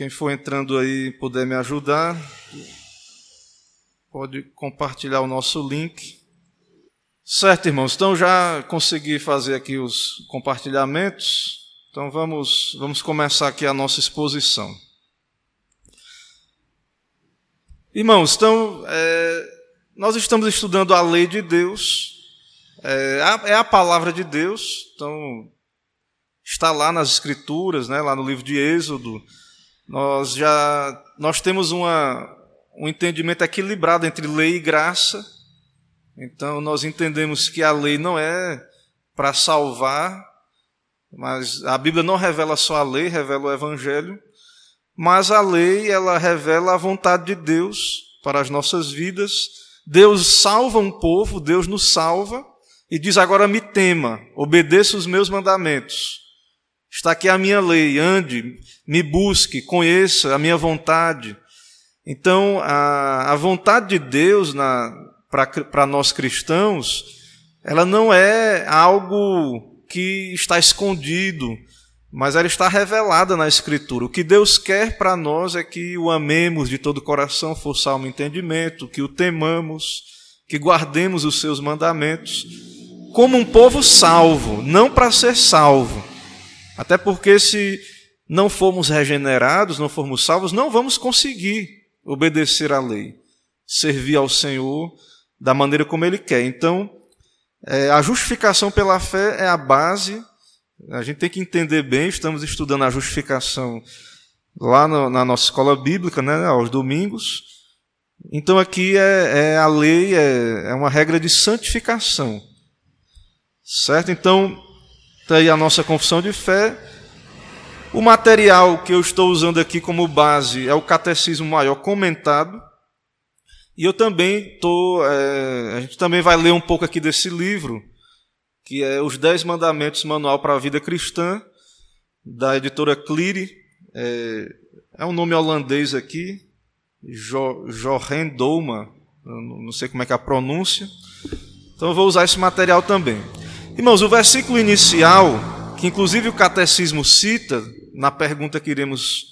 Quem for entrando aí puder me ajudar, pode compartilhar o nosso link. Certo, irmãos. Então já consegui fazer aqui os compartilhamentos. Então vamos, vamos começar aqui a nossa exposição. Irmãos, então é, nós estamos estudando a lei de Deus. É a, é a palavra de Deus. Então está lá nas Escrituras, né, lá no livro de Êxodo nós já nós temos uma, um entendimento equilibrado entre lei e graça. Então nós entendemos que a lei não é para salvar, mas a Bíblia não revela só a lei, revela o evangelho, mas a lei ela revela a vontade de Deus para as nossas vidas. Deus salva um povo, Deus nos salva e diz agora me tema, obedeça os meus mandamentos. Está aqui a minha lei, ande, me busque, conheça a minha vontade. Então, a, a vontade de Deus para nós cristãos, ela não é algo que está escondido, mas ela está revelada na Escritura. O que Deus quer para nós é que o amemos de todo o coração, força alma e entendimento, que o temamos, que guardemos os seus mandamentos, como um povo salvo, não para ser salvo, até porque se não formos regenerados, não formos salvos, não vamos conseguir obedecer à lei, servir ao Senhor da maneira como Ele quer. Então, é, a justificação pela fé é a base. A gente tem que entender bem. Estamos estudando a justificação lá na nossa escola bíblica, né, aos domingos. Então, aqui é, é a lei, é, é uma regra de santificação. Certo? Então, Está aí a nossa confissão de fé. O material que eu estou usando aqui como base é o Catecismo Maior comentado. E eu também estou. É, a gente também vai ler um pouco aqui desse livro, que é Os Dez Mandamentos Manual para a Vida Cristã, da editora Cleary. É, é um nome holandês aqui, jo, Douma, não sei como é que é a pronúncia. Então eu vou usar esse material também. Irmãos, o versículo inicial, que inclusive o catecismo cita, na pergunta que iremos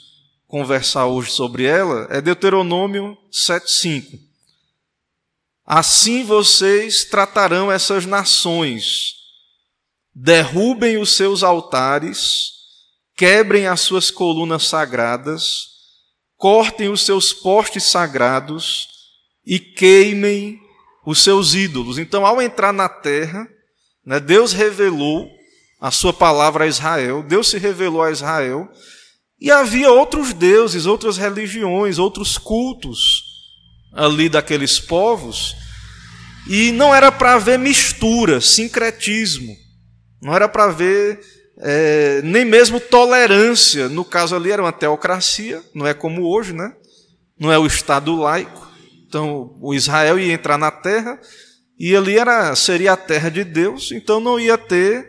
conversar hoje sobre ela, é Deuteronômio 7,5. Assim vocês tratarão essas nações, derrubem os seus altares, quebrem as suas colunas sagradas, cortem os seus postes sagrados e queimem os seus ídolos. Então, ao entrar na terra, né? Deus revelou a sua palavra a Israel, Deus se revelou a Israel, e havia outros deuses, outras religiões, outros cultos ali daqueles povos, e não era para haver mistura, sincretismo, não era para haver é, nem mesmo tolerância. No caso ali era uma teocracia, não é como hoje, né? Não é o Estado laico. Então o Israel ia entrar na terra e ali era, seria a terra de Deus, então não ia ter,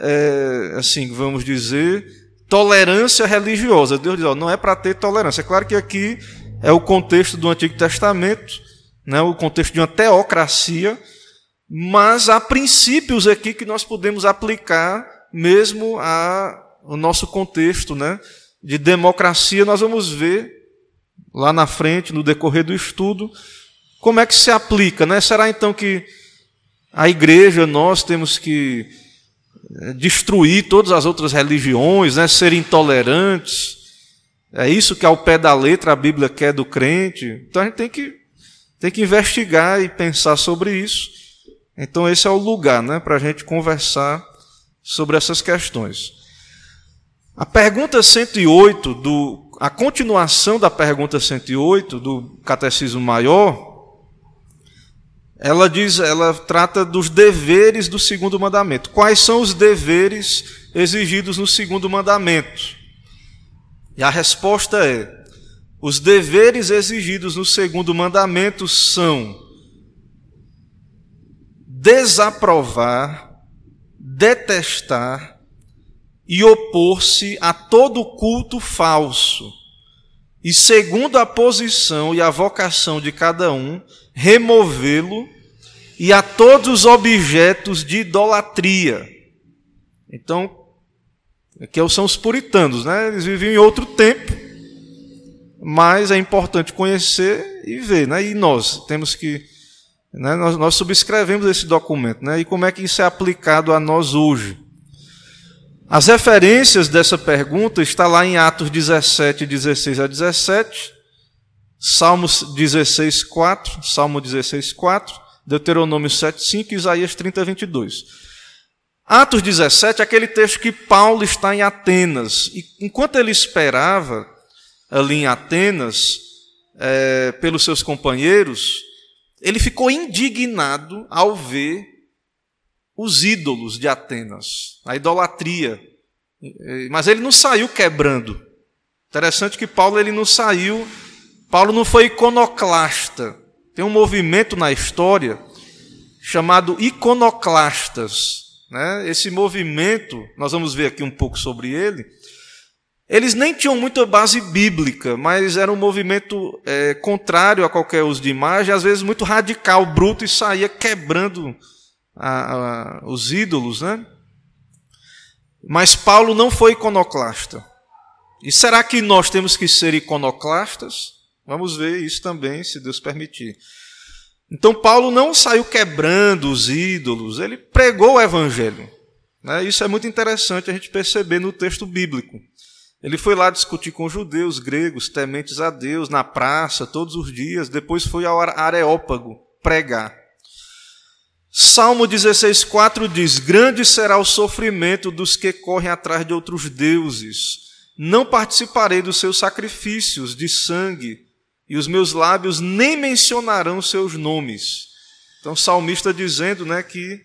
é, assim, vamos dizer, tolerância religiosa. Deus diz, ó, não é para ter tolerância. É claro que aqui é o contexto do Antigo Testamento, né, o contexto de uma teocracia, mas há princípios aqui que nós podemos aplicar mesmo ao nosso contexto né, de democracia. Nós vamos ver lá na frente, no decorrer do estudo, como é que se aplica? Né? Será então que a igreja, nós temos que eh, destruir todas as outras religiões, né? ser intolerantes? É isso que ao pé da letra a Bíblia quer do crente? Então a gente tem que, tem que investigar e pensar sobre isso. Então esse é o lugar né, para a gente conversar sobre essas questões. A pergunta 108, do, a continuação da pergunta 108 do Catecismo Maior, ela diz, ela trata dos deveres do segundo mandamento. Quais são os deveres exigidos no segundo mandamento? E a resposta é: os deveres exigidos no segundo mandamento são desaprovar, detestar e opor-se a todo culto falso. E segundo a posição e a vocação de cada um, removê-lo e a todos os objetos de idolatria. Então, aqui são os puritanos, né? Eles viviam em outro tempo, mas é importante conhecer e ver. Né? E nós temos que. Né, nós, nós, subscrevemos esse documento. Né? E como é que isso é aplicado a nós hoje? As referências dessa pergunta está lá em Atos 17, 16 a 17, Salmos 16, 4, Salmo 16, 4, Deuteronômio 7, 5 e Isaías 30, 22. Atos 17 é aquele texto que Paulo está em Atenas. E enquanto ele esperava ali em Atenas, é, pelos seus companheiros, ele ficou indignado ao ver os ídolos de Atenas, a idolatria. Mas ele não saiu quebrando. Interessante que Paulo ele não saiu, Paulo não foi iconoclasta. Tem um movimento na história chamado iconoclastas. Né? Esse movimento, nós vamos ver aqui um pouco sobre ele. Eles nem tinham muita base bíblica, mas era um movimento é, contrário a qualquer uso de imagem, às vezes muito radical, bruto, e saía quebrando a, a, os ídolos. Né? Mas Paulo não foi iconoclasta. E será que nós temos que ser iconoclastas? Vamos ver isso também, se Deus permitir. Então, Paulo não saiu quebrando os ídolos, ele pregou o evangelho. Né? Isso é muito interessante a gente perceber no texto bíblico. Ele foi lá discutir com judeus, gregos, tementes a Deus, na praça, todos os dias. Depois foi ao Areópago pregar. Salmo 16,4 diz: Grande será o sofrimento dos que correm atrás de outros deuses. Não participarei dos seus sacrifícios de sangue e os meus lábios nem mencionarão seus nomes. Então, o salmista dizendo né, que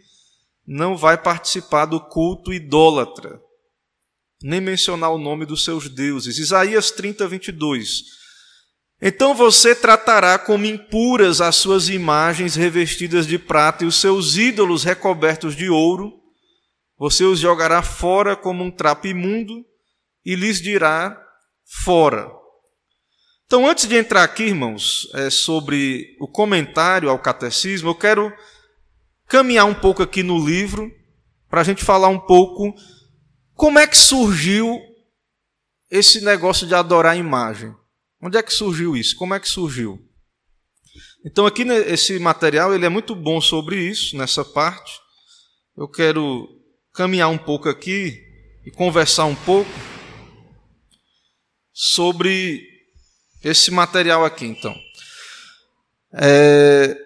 não vai participar do culto idólatra, nem mencionar o nome dos seus deuses. Isaías 30, 22. Então você tratará como impuras as suas imagens revestidas de prata e os seus ídolos recobertos de ouro. Você os jogará fora como um trapo imundo e lhes dirá: fora. Então, antes de entrar aqui, irmãos, é, sobre o comentário ao catecismo, eu quero caminhar um pouco aqui no livro para a gente falar um pouco como é que surgiu esse negócio de adorar a imagem. Onde é que surgiu isso? Como é que surgiu? Então, aqui esse material ele é muito bom sobre isso, nessa parte. Eu quero caminhar um pouco aqui e conversar um pouco sobre esse material aqui, então. É...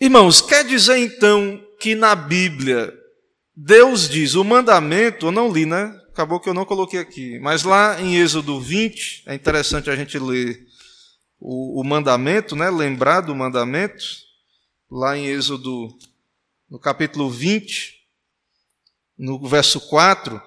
Irmãos, quer dizer então que na Bíblia Deus diz o mandamento, eu não li, né? Acabou que eu não coloquei aqui, mas lá em Êxodo 20, é interessante a gente ler o, o mandamento, né? Lembrar do mandamento, lá em Êxodo, no capítulo 20, no verso 4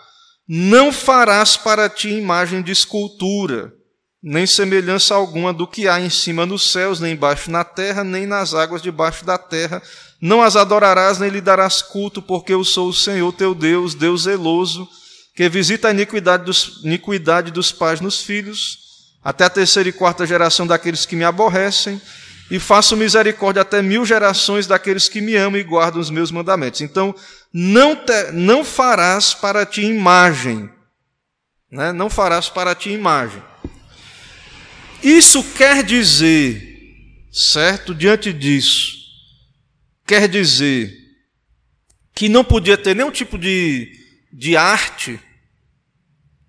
não farás para ti imagem de escultura, nem semelhança alguma do que há em cima nos céus, nem embaixo na terra, nem nas águas debaixo da terra. Não as adorarás, nem lhe darás culto, porque eu sou o Senhor teu Deus, Deus zeloso, que visita a iniquidade dos, iniquidade dos pais nos filhos, até a terceira e quarta geração daqueles que me aborrecem, e faço misericórdia até mil gerações daqueles que me amam e guardam os meus mandamentos. Então, não, te, não farás para ti imagem. Né? Não farás para ti imagem. Isso quer dizer, certo? Diante disso, quer dizer que não podia ter nenhum tipo de, de arte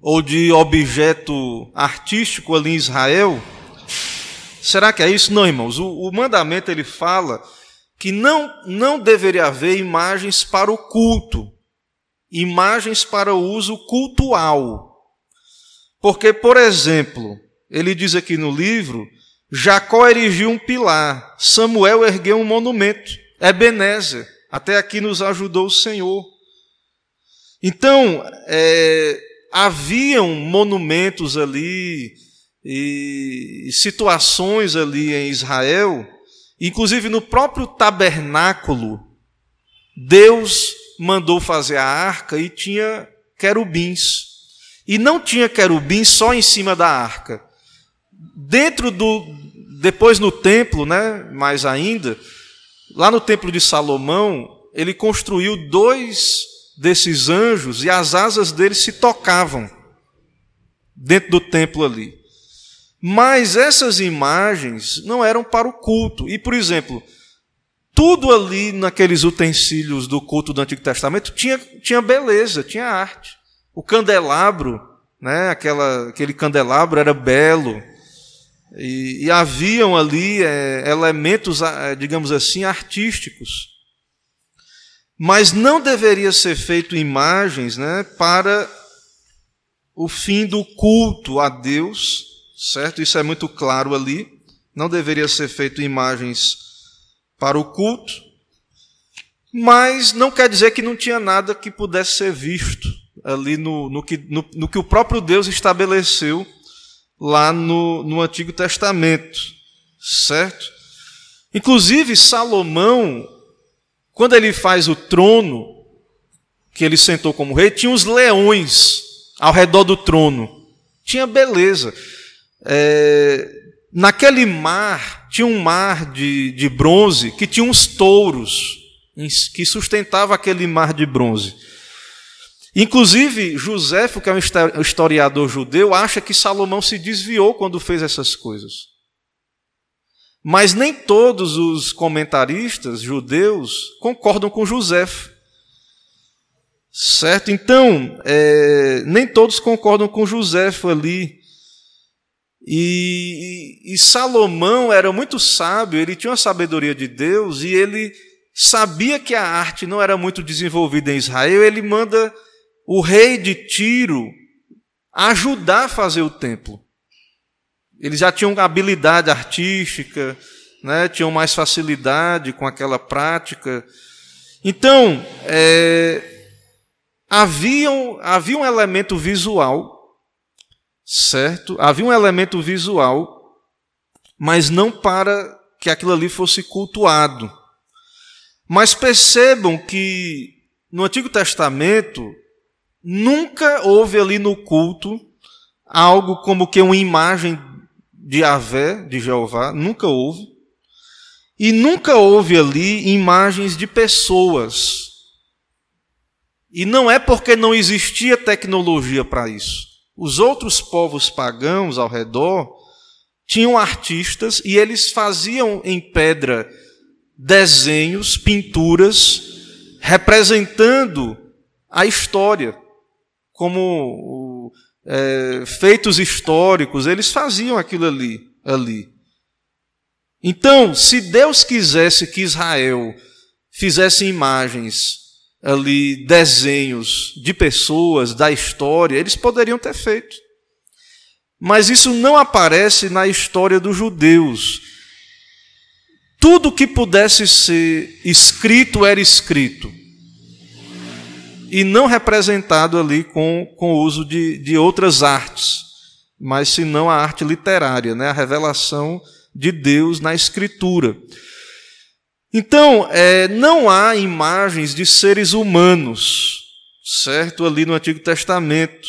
ou de objeto artístico ali em Israel. Será que é isso? Não, irmãos. O, o mandamento ele fala que não, não deveria haver imagens para o culto, imagens para o uso cultual. Porque, por exemplo, ele diz aqui no livro: Jacó erigiu um pilar, Samuel ergueu um monumento, Ebenezer, até aqui nos ajudou o Senhor. Então, é, haviam monumentos ali e situações ali em Israel Inclusive no próprio tabernáculo, Deus mandou fazer a arca e tinha querubins. E não tinha querubins só em cima da arca. Dentro do depois no templo, né, mais ainda, lá no templo de Salomão, ele construiu dois desses anjos e as asas deles se tocavam. dentro do templo ali. Mas essas imagens não eram para o culto. E, por exemplo, tudo ali naqueles utensílios do culto do Antigo Testamento tinha, tinha beleza, tinha arte. O candelabro, né, aquela, aquele candelabro era belo. E, e haviam ali é, elementos, é, digamos assim, artísticos. Mas não deveria ser feito imagens né, para o fim do culto a Deus, certo? Isso é muito claro ali. Não deveria ser feito imagens para o culto, mas não quer dizer que não tinha nada que pudesse ser visto ali no, no, que, no, no que o próprio Deus estabeleceu lá no, no Antigo Testamento, certo? Inclusive, Salomão, quando ele faz o trono, que ele sentou como rei, tinha os leões ao redor do trono. Tinha beleza. É, naquele mar, tinha um mar de, de bronze que tinha uns touros que sustentava aquele mar de bronze. Inclusive, Joséfo, que é um historiador judeu, acha que Salomão se desviou quando fez essas coisas. Mas nem todos os comentaristas judeus concordam com Joséfo. Certo? Então, é, nem todos concordam com Joséfo ali. E, e, Salomão era muito sábio, ele tinha uma sabedoria de Deus e ele sabia que a arte não era muito desenvolvida em Israel, ele manda o rei de Tiro ajudar a fazer o templo. Eles já tinham habilidade artística, né, tinham mais facilidade com aquela prática. Então, é, havia, havia um elemento visual, certo? Havia um elemento visual, mas não para que aquilo ali fosse cultuado. Mas percebam que no Antigo Testamento Nunca houve ali no culto algo como que uma imagem de Avé, de Jeová, nunca houve. E nunca houve ali imagens de pessoas. E não é porque não existia tecnologia para isso. Os outros povos pagãos ao redor tinham artistas e eles faziam em pedra desenhos, pinturas, representando a história como é, feitos históricos, eles faziam aquilo ali, ali. Então, se Deus quisesse que Israel fizesse imagens ali, desenhos de pessoas, da história, eles poderiam ter feito. Mas isso não aparece na história dos judeus. Tudo que pudesse ser escrito era escrito e não representado ali com, com o uso de, de outras artes, mas senão a arte literária, né? a revelação de Deus na Escritura. Então, é, não há imagens de seres humanos, certo? Ali no Antigo Testamento.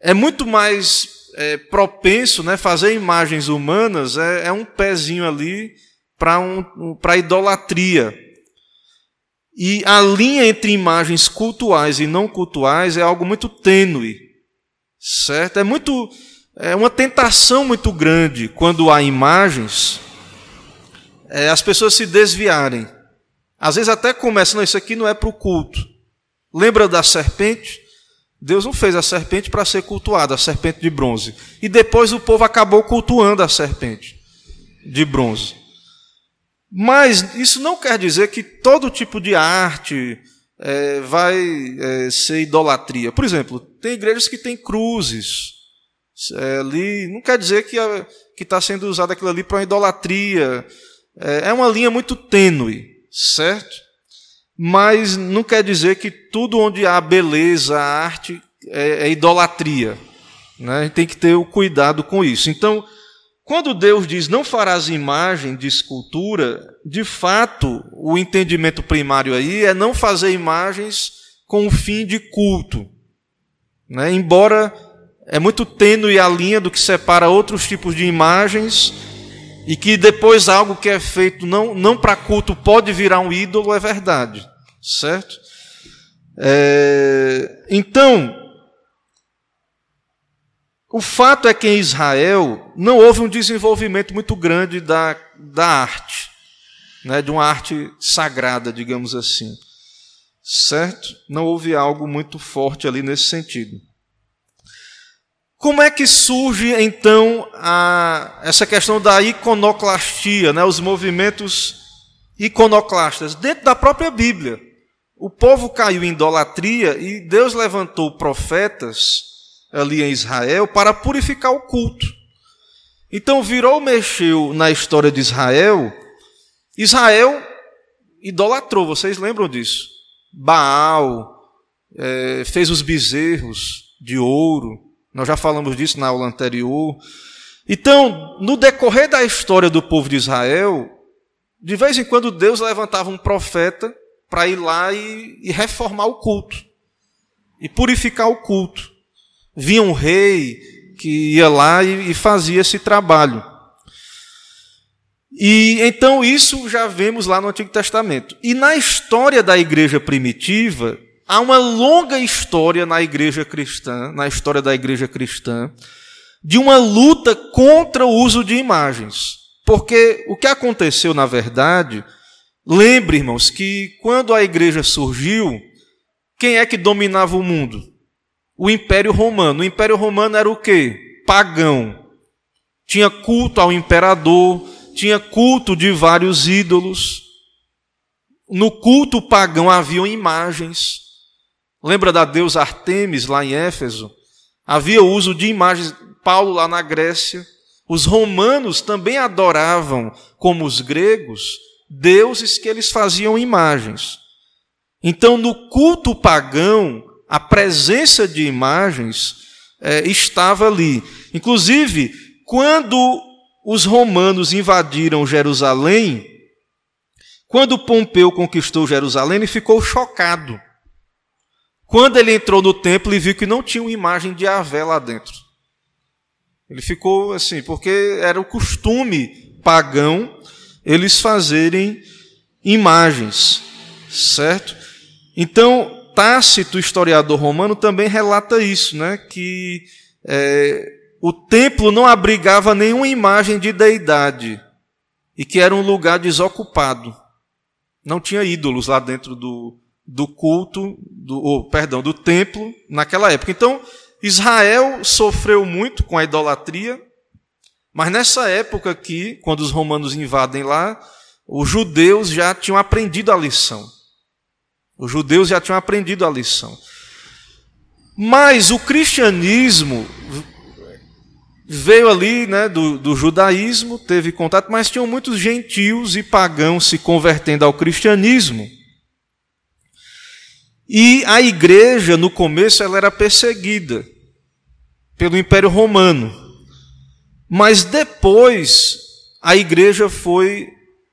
É muito mais é, propenso, né? Fazer imagens humanas é, é um pezinho ali para um, idolatria. E a linha entre imagens cultuais e não cultuais é algo muito tênue, certo? É muito é uma tentação muito grande quando há imagens, é, as pessoas se desviarem. Às vezes até começam, não, isso aqui não é para o culto. Lembra da serpente? Deus não fez a serpente para ser cultuada, a serpente de bronze. E depois o povo acabou cultuando a serpente de bronze. Mas isso não quer dizer que todo tipo de arte é, vai é, ser idolatria. Por exemplo, tem igrejas que têm cruzes é, ali, não quer dizer que está sendo usado aquilo ali para idolatria. É, é uma linha muito tênue, certo? Mas não quer dizer que tudo onde há beleza, arte, é, é idolatria. Né? A gente tem que ter o cuidado com isso. Então, quando Deus diz não farás imagem de escultura, de fato, o entendimento primário aí é não fazer imagens com o fim de culto. Né? Embora é muito tênue a linha do que separa outros tipos de imagens e que depois algo que é feito não, não para culto pode virar um ídolo, é verdade. Certo? É, então, O fato é que em Israel não houve um desenvolvimento muito grande da, da arte, né, de uma arte sagrada, digamos assim. Certo? Não houve algo muito forte ali nesse sentido. Como é que surge então a, essa questão da iconoclastia, né, os movimentos iconoclastas? Dentro da própria Bíblia. O povo caiu em idolatria e Deus levantou profetas ali em Israel para purificar o culto. Então virou, mexeu na história de Israel. Israel idolatrou, vocês lembram disso? Baal, é, fez os bezerros de ouro, nós já falamos disso na aula anterior. Então, no decorrer da história do povo de Israel, de vez em quando Deus levantava um profeta para ir lá e, e, reformar o culto e purificar o culto. Vinha um rei que ia lá e, e fazia esse trabalho. E então isso já vemos lá no Antigo Testamento. E na história da igreja primitiva, Há uma longa história na igreja cristã, na história da igreja cristã, de uma luta contra o uso de imagens. Porque o que aconteceu, na verdade, lembre, irmãos, que quando a igreja surgiu, quem é que dominava o mundo? O Império Romano. O Império Romano era o quê? Pagão. Tinha culto ao imperador, tinha culto de vários ídolos. No culto pagão haviam imagens. Lembra da deusa Artemis lá em Éfeso? Havia uso de imagens. Paulo lá na Grécia. Os romanos também adoravam, como os gregos, deuses que eles faziam imagens. Então, no culto pagão, a presença de imagens é, estava ali. Inclusive, quando os romanos invadiram Jerusalém, quando Pompeu conquistou Jerusalém, ele ficou chocado. Quando ele entrou no templo e viu que não tinha uma imagem de Avé lá dentro. Ele ficou assim, porque era o costume pagão eles fazerem imagens, certo? Então, Tácito, historiador romano, também relata isso, né? que é, o templo não abrigava nenhuma imagem de deidade e que era um lugar desocupado. Não tinha ídolos lá dentro do, do culto, do, perdão, do templo naquela época. Então, Israel sofreu muito com a idolatria, mas nessa época aqui, quando os romanos invadem lá, os judeus já tinham aprendido a lição. Os judeus já tinham aprendido a lição. Mas o cristianismo veio ali né, do, do judaísmo, teve contato, mas tinham muitos gentios e pagãos se convertendo ao cristianismo. E a igreja, no começo, ela era perseguida pelo Império Romano. Mas depois, a igreja foi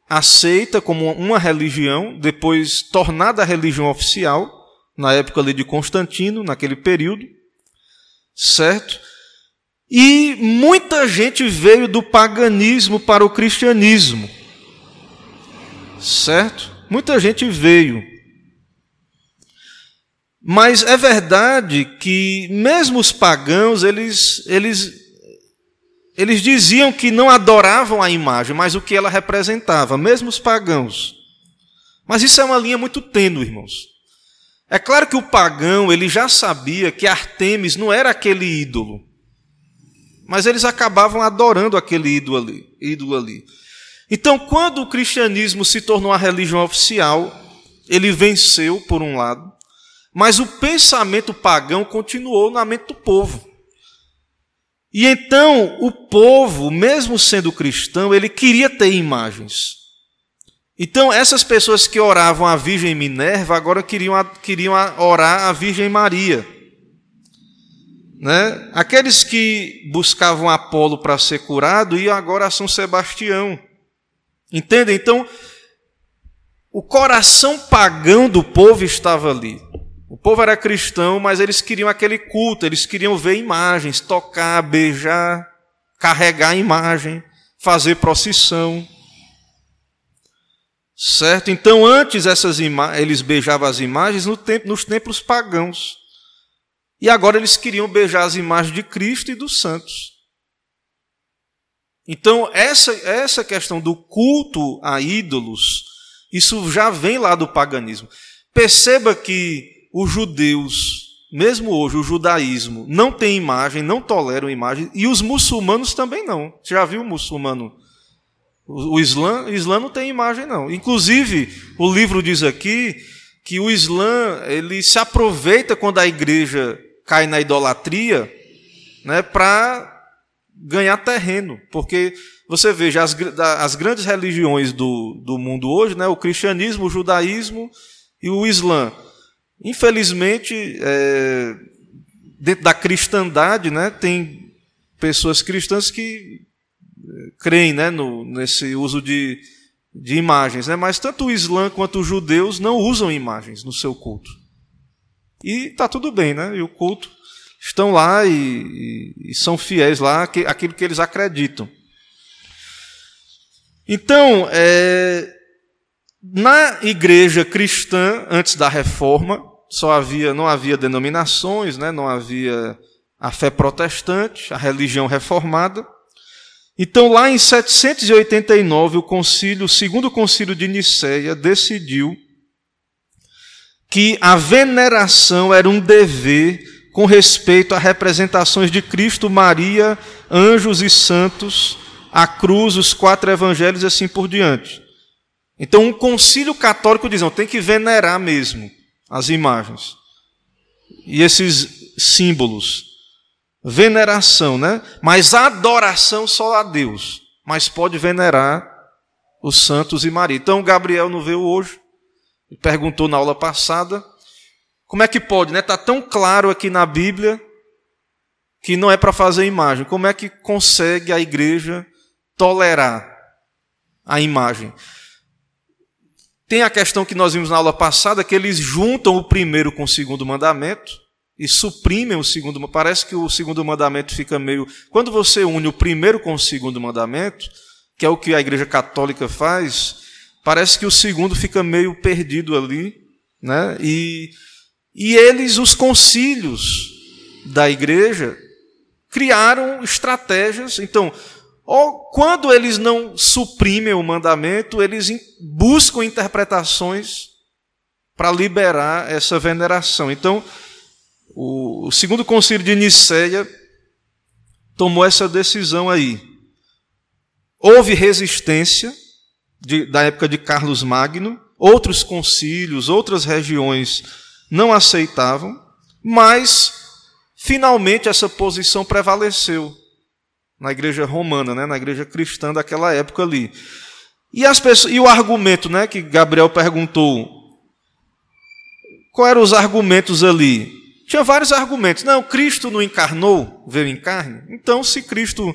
aceita como uma religião, depois tornada a religião oficial, na época ali de Constantino, naquele período, certo? E muita gente veio do paganismo para o cristianismo, certo? Muita gente veio. Mas é verdade que mesmo os pagãos, eles, eles, eles diziam que não adoravam a imagem, mas o que ela representava, mesmo os pagãos. Mas isso é uma linha muito tênue, irmãos. É claro que o pagão, ele já sabia que Artemis não era aquele ídolo. Mas eles acabavam adorando aquele ídolo ali. Ídolo ali. Então, quando o cristianismo se tornou a religião oficial, ele venceu, por um lado, mas o pensamento pagão continuou na mente do povo. E então o povo, mesmo sendo cristão, ele queria ter imagens. Então essas pessoas que oravam a Virgem Minerva agora queriam, queriam orar a Virgem Maria. Né? Aqueles que buscavam Apolo para ser curado iam agora a São Sebastião. Entendem? Então, o coração pagão do povo estava ali. O povo era cristão, mas eles queriam aquele culto, eles queriam ver imagens, tocar, beijar, carregar a imagem, fazer procissão. Certo? Então, antes essas eles beijavam as imagens no tempo, nos templos pagãos. E agora eles queriam beijar as imagens de Cristo e dos santos. Então, essa, essa questão do culto a ídolos, isso já vem lá do paganismo. Perceba que os judeus, mesmo hoje, o judaísmo, não tem imagem, não toleram imagem, e os muçulmanos também não. Você já viu o muçulmano? O, o Islã, o Islã não tem imagem, não. Inclusive, o livro diz aqui que o Islã ele se aproveita quando a igreja cai na idolatria né, para ganhar terreno, porque você veja as, as grandes religiões do, do mundo hoje, né, o cristianismo, o judaísmo e o islã. Infelizmente, é, dentro da cristandade, né, tem pessoas cristãs que é, creem né, no, nesse uso de, de imagens, né, mas tanto o islã quanto os judeus não usam imagens no seu culto. E está tudo bem, né? E o culto estão lá e, e, são fiéis lá àquilo que eles acreditam. Então, é, na igreja cristã, antes da reforma, só havia, não havia denominações, né, não havia a fé protestante, a religião reformada. Então, lá em 789, o concílio, o segundo concílio de Nicéia, decidiu que a veneração era um dever com respeito a representações de Cristo, Maria, anjos e santos, a cruz, os quatro evangelhos e assim por diante. Então, um concílio católico diz: não, tem que venerar mesmo as imagens e esses símbolos. Veneração, né? Mas adoração só a Deus. Mas pode venerar os santos e Maria. Então, Gabriel não veio hoje, perguntou na aula passada como é que pode, né? Está tão claro aqui na Bíblia que não é para fazer imagem. Como é que consegue a igreja tolerar a imagem? Tem a questão que nós vimos na aula passada, que eles juntam o primeiro com o segundo mandamento e suprimem o segundo. Parece que o segundo mandamento fica meio. Quando você une o primeiro com o segundo mandamento, que é o que a igreja católica faz, parece que o segundo fica meio perdido ali, né? E e eles, os concílios da igreja, criaram estratégias. Então, quando eles não suprimem o mandamento, eles buscam interpretações para liberar essa veneração. Então, o segundo concílio de Nicéia tomou essa decisão aí. Houve resistência de, da época de Carlos Magno, outros concílios, outras regiões não aceitavam, mas finalmente essa posição prevaleceu na igreja romana, né, na igreja cristã daquela época ali. E, as pessoas, e o argumento né, que Gabriel perguntou, quais eram os argumentos ali? Tinha vários argumentos. Não, Cristo não encarnou, veio em carne. Então, se Cristo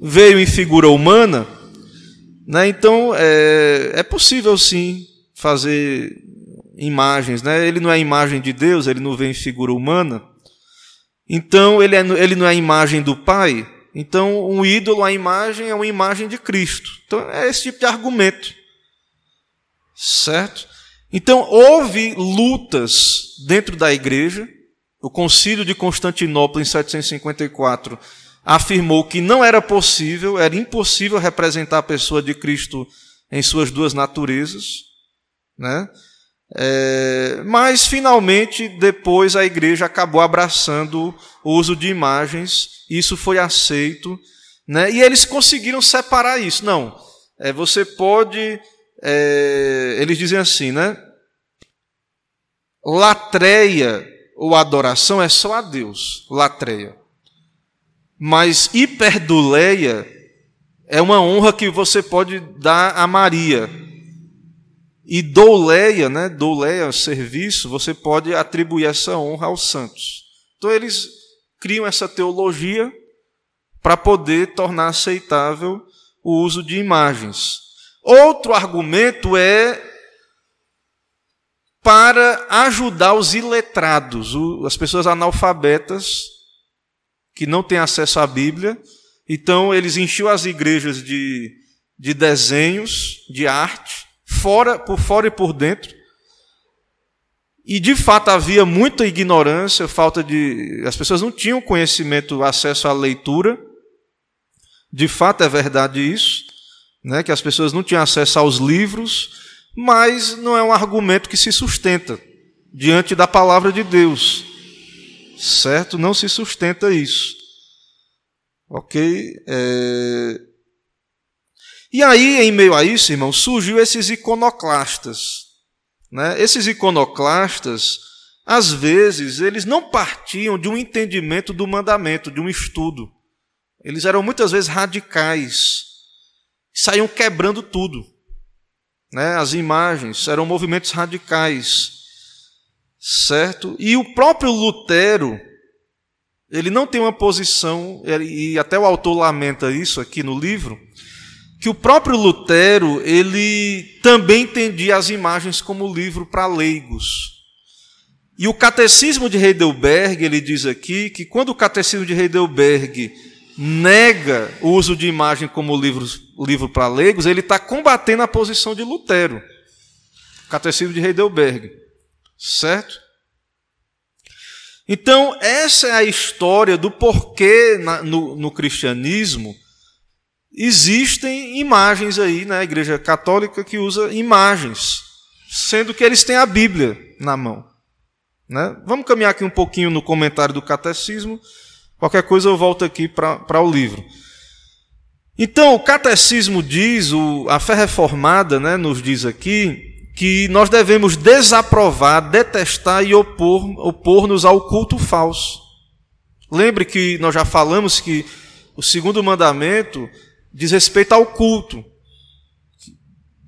veio em figura humana, né, então é, é possível sim fazer imagens, né? Ele não é imagem de Deus, ele não vem em figura humana. Então ele, é, ele não é imagem do Pai. Então um ídolo, a imagem é uma imagem de Cristo. Então é esse tipo de argumento, certo? Então houve lutas dentro da igreja. O Concílio de Constantinopla em 754 afirmou que não era possível, era impossível representar a pessoa de Cristo em suas duas naturezas, né? É, mas finalmente, depois a igreja acabou abraçando o uso de imagens, isso foi aceito, né? e eles conseguiram separar isso. Não, é, você pode. É, eles dizem assim, né? Latreia ou adoração é só a Deus, latreia. Mas hiperduleia é uma honra que você pode dar a Maria, e douleia, né, douleia, serviço, você pode atribuir essa honra aos santos. Então eles criam essa teologia para poder tornar aceitável o uso de imagens. Outro argumento é para ajudar os iletrados, as pessoas analfabetas que não têm acesso à Bíblia. Então eles enchiam as igrejas de, de desenhos, de arte, fora, por fora e por dentro. E de fato havia muita ignorância, falta de. As pessoas não tinham conhecimento, acesso à leitura. De fato é verdade isso, né, que as pessoas não tinham acesso aos livros, mas não é um argumento que se sustenta diante da palavra de Deus. Certo? Não se sustenta isso. Ok? É... E aí, em meio a isso, irmão, surgiu esses iconoclastas. Né? Esses iconoclastas, às vezes, eles não partiam de um entendimento do mandamento, de um estudo. Eles eram muitas vezes radicais, saíam quebrando tudo. Né? As imagens eram movimentos radicais, certo? E o próprio Lutero, ele não tem uma posição, e até o autor lamenta isso aqui no livro, que o próprio Lutero ele também entendia as imagens como livro para leigos. E o Catecismo de Heidelberg, ele diz aqui que quando o Catecismo de Heidelberg nega o uso de imagem como livro, livro para leigos, ele está combatendo a posição de Lutero. Catecismo de Heidelberg. Certo? Então, essa é a história do porquê na, no, no cristianismo existem imagens aí na Igreja Católica que usa imagens, sendo que eles têm a Bíblia na mão. Né? Vamos caminhar aqui um pouquinho no comentário do Catecismo. Qualquer coisa eu volto aqui para o livro. Então, o Catecismo diz, o, a fé reformada né, nos diz aqui, que nós devemos desaprovar, detestar e opor, opor-nos ao culto falso. Lembre que nós já falamos que o segundo mandamento diz respeito ao culto.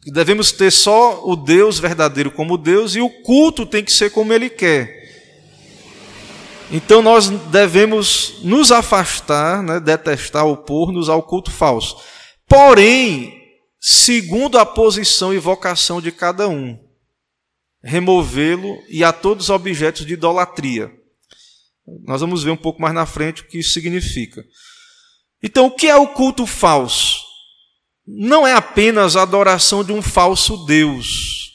Devemos ter só o Deus verdadeiro como Deus e o culto tem que ser como Ele quer. Então nós devemos nos afastar, né, detestar, opor-nos ao culto falso. Porém, segundo a posição e vocação de cada um, removê-lo e a todos os objetos de idolatria. Nós vamos ver um pouco mais na frente o que isso significa. Então, o que é o culto falso? Não é apenas a adoração de um falso Deus.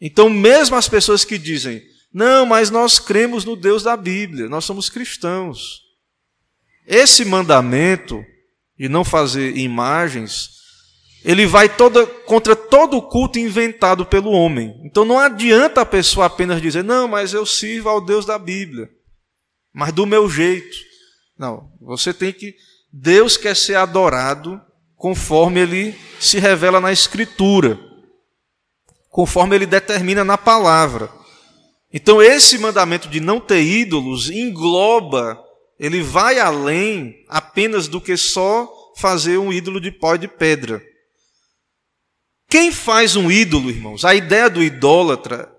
Então, mesmo as pessoas que dizem, não, mas nós cremos no Deus da Bíblia, nós somos cristãos. Esse mandamento de não fazer imagens, ele vai toda, contra todo o culto inventado pelo homem. Então não adianta a pessoa apenas dizer, não, mas eu sirvo ao Deus da Bíblia, mas do meu jeito. Não, você tem que. Deus quer ser adorado conforme ele se revela na Escritura, conforme ele determina na palavra. Então, esse mandamento de não ter ídolos engloba, ele vai além apenas do que só fazer um ídolo de pó e de pedra. Quem faz um ídolo, irmãos? A ideia do idólatra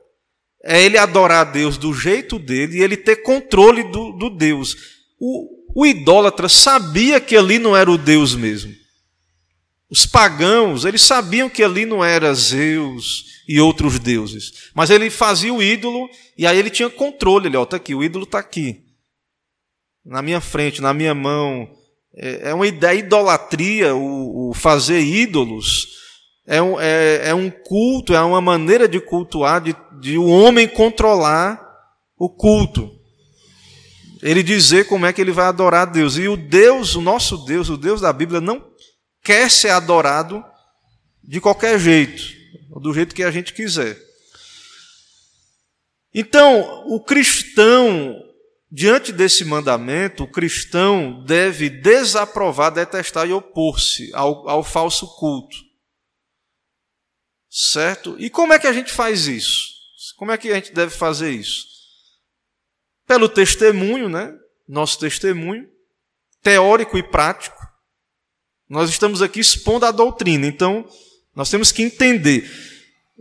é ele adorar a Deus do jeito dele e ele ter controle do, do Deus. O, o idólatra sabia que ali não era o Deus mesmo. Os pagãos, eles sabiam que ali não era Zeus e outros deuses. Mas ele fazia o ídolo e aí ele tinha controle. Ele, ó, tá aqui, o ídolo está aqui. Na minha frente, na minha mão. É, é uma ideia, idolatria, o, o fazer ídolos. É um, é, é um, culto, é uma maneira de cultuar, de, de o homem controlar o culto ele dizer como é que ele vai adorar a Deus. E o Deus, o nosso Deus, o Deus da Bíblia, não quer ser adorado de qualquer jeito, do jeito que a gente quiser. Então, o cristão, diante desse mandamento, o cristão deve desaprovar, detestar e opor-se ao, ao falso culto. Certo? E como é que a gente faz isso? Como é que a gente deve fazer isso? Pelo testemunho, né? Nosso testemunho, teórico e prático. Nós estamos aqui expondo a doutrina, então nós temos que entender.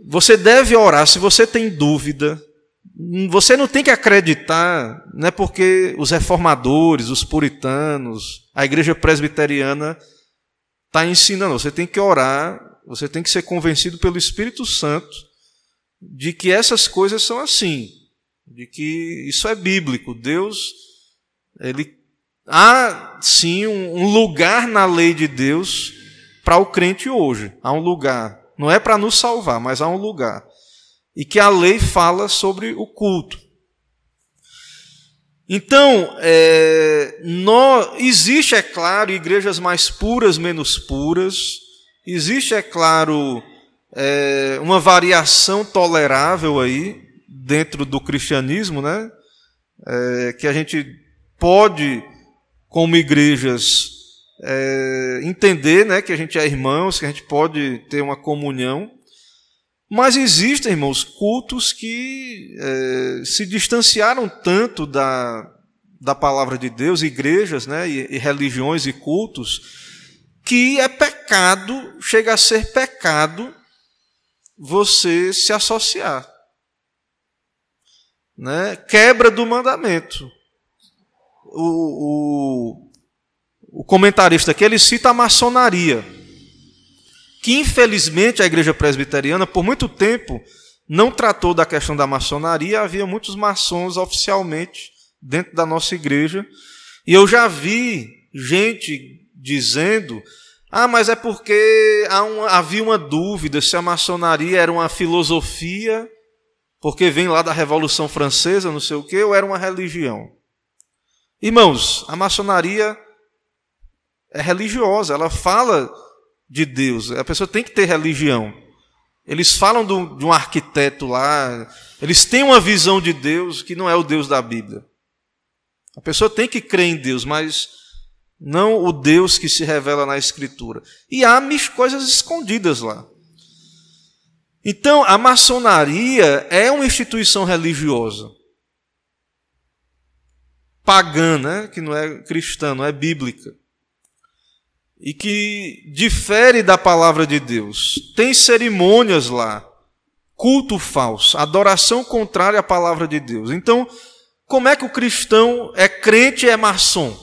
Você deve orar, se você tem dúvida, você não tem que acreditar, não é porque os reformadores, os puritanos, a igreja presbiteriana está ensinando. Você tem que orar, você tem que ser convencido pelo Espírito Santo de que essas coisas são assim de que isso é bíblico. Deus, ele há sim um lugar na lei de Deus para o crente hoje. Há um lugar. Não é para nos salvar, mas há um lugar. e que a lei fala sobre o culto. Então, é, existe, é claro, igrejas mais puras, menos puras, existe, é claro, é, uma variação tolerável aí dentro do cristianismo, né? É, que a gente pode, como igrejas, é, entender né, que a gente é irmãos, que a gente pode ter uma comunhão. Mas existem, irmãos, cultos que é, se distanciaram tanto da, da palavra de Deus, igrejas, né, e, e religiões e cultos, que é pecado, chega a ser pecado você se associar. Né? Quebra do mandamento. O, o, o comentarista aqui ele cita a maçonaria que infelizmente a igreja presbiteriana, por muito tempo, não tratou da questão da maçonaria, havia muitos maçons oficialmente dentro da nossa igreja, e eu já vi gente dizendo: ah, mas é porque havia uma dúvida se a maçonaria era uma filosofia, porque vem lá da Revolução Francesa, não sei o quê, ou era uma religião. Irmãos, a maçonaria é religiosa, ela fala de Deus. A pessoa tem que ter religião. Eles falam de um arquiteto lá, eles têm uma visão de Deus que não é o Deus da Bíblia. A pessoa tem que crer em Deus, mas não o Deus que se revela na Escritura. E há coisas escondidas lá. Então, a maçonaria é uma instituição religiosa. Pagã, né? que não é cristã, não é bíblica e que difere da palavra de Deus. Tem cerimônias lá, culto falso, adoração contrária à palavra de Deus. Então, como é que o cristão é crente e é maçom?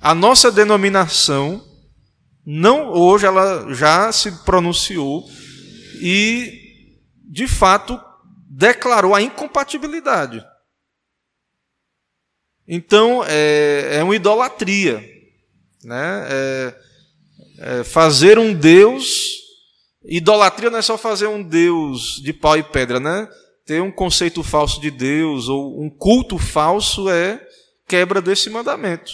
A nossa denominação, não hoje, ela já se pronunciou e, de fato, declarou a incompatibilidade. Então, é, é uma idolatria. Né? É, é fazer um Deus. Idolatria não é só fazer um Deus de pau e pedra, né? Ter um conceito falso de Deus ou um culto falso é quebra desse mandamento.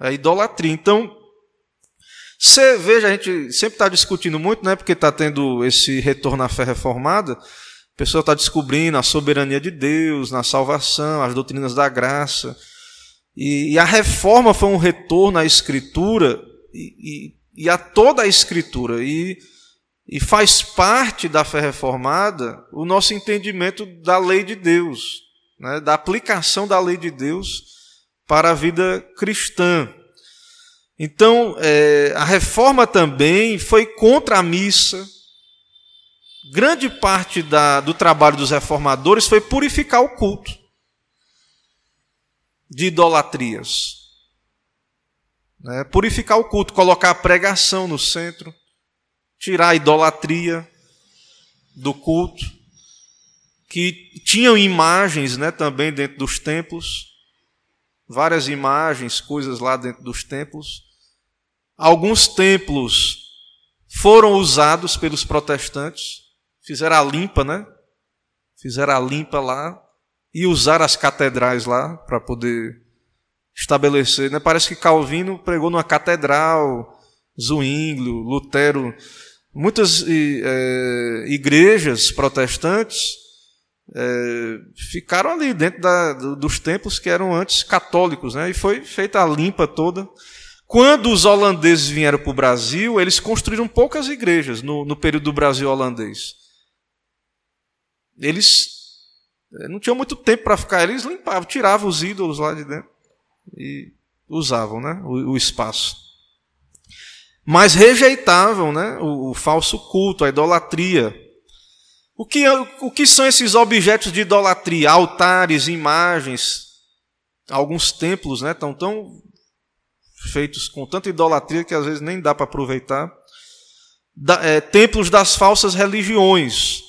É idolatria. Então, você veja, a gente sempre está discutindo muito, né? Porque está tendo esse retorno à fé reformada. A pessoa está descobrindo a soberania de Deus na salvação, as doutrinas da graça. E, e a reforma foi um retorno à Escritura e, e, e a toda a Escritura. E, e faz parte da fé reformada o nosso entendimento da lei de Deus, né, da aplicação da lei de Deus para a vida cristã. Então, é, a reforma também foi contra a missa. Grande parte da, do trabalho dos reformadores foi purificar o culto de idolatrias. Né? Purificar o culto, colocar a pregação no centro, tirar a idolatria do culto, que tinham imagens né, também dentro dos templos, várias imagens, coisas lá dentro dos templos. Alguns templos foram usados pelos protestantes, fizeram a limpa, né? Fizeram a limpa lá, e usar as catedrais lá para poder estabelecer. Né? Parece que Calvino pregou numa catedral, Zwinglio, Lutero, muitas é, igrejas protestantes é, ficaram ali dentro da, dos templos que eram antes católicos, né? e foi feita a limpa toda. Quando os holandeses vieram para o Brasil, eles construíram poucas igrejas no, no período do Brasil holandês. Eles é, não tinham muito tempo para ficar, eles limpavam, tiravam os ídolos lá de dentro e usavam né, o, o espaço. Mas rejeitavam né, o, o, falso culto, a idolatria. O que, o que são esses objetos de idolatria? Altares, imagens. Alguns templos né, estão tão feitos com tanta idolatria que às vezes nem dá para aproveitar. Da, é, templos das falsas religiões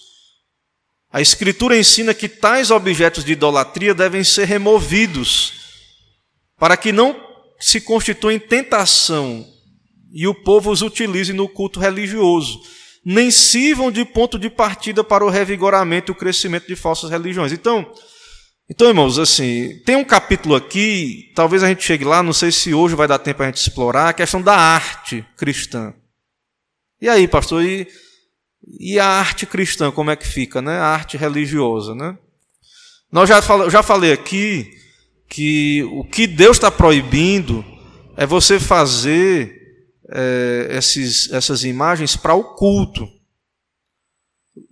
a Escritura ensina que tais objetos de idolatria devem ser removidos, para que não se constituam tentação e o povo os utilize no culto religioso. nem sirvam de ponto de partida para o revigoramento e o crescimento de falsas religiões. Então, então, irmãos, assim, tem um capítulo aqui, talvez a gente chegue lá, não sei se hoje vai dar tempo a gente explorar, a questão da arte cristã. E aí, pastor, e, e a arte cristã, como é que fica, né? A arte religiosa, né? Nós já, fal, já falei aqui que o que Deus está proibindo é você fazer é, esses, essas imagens para o culto.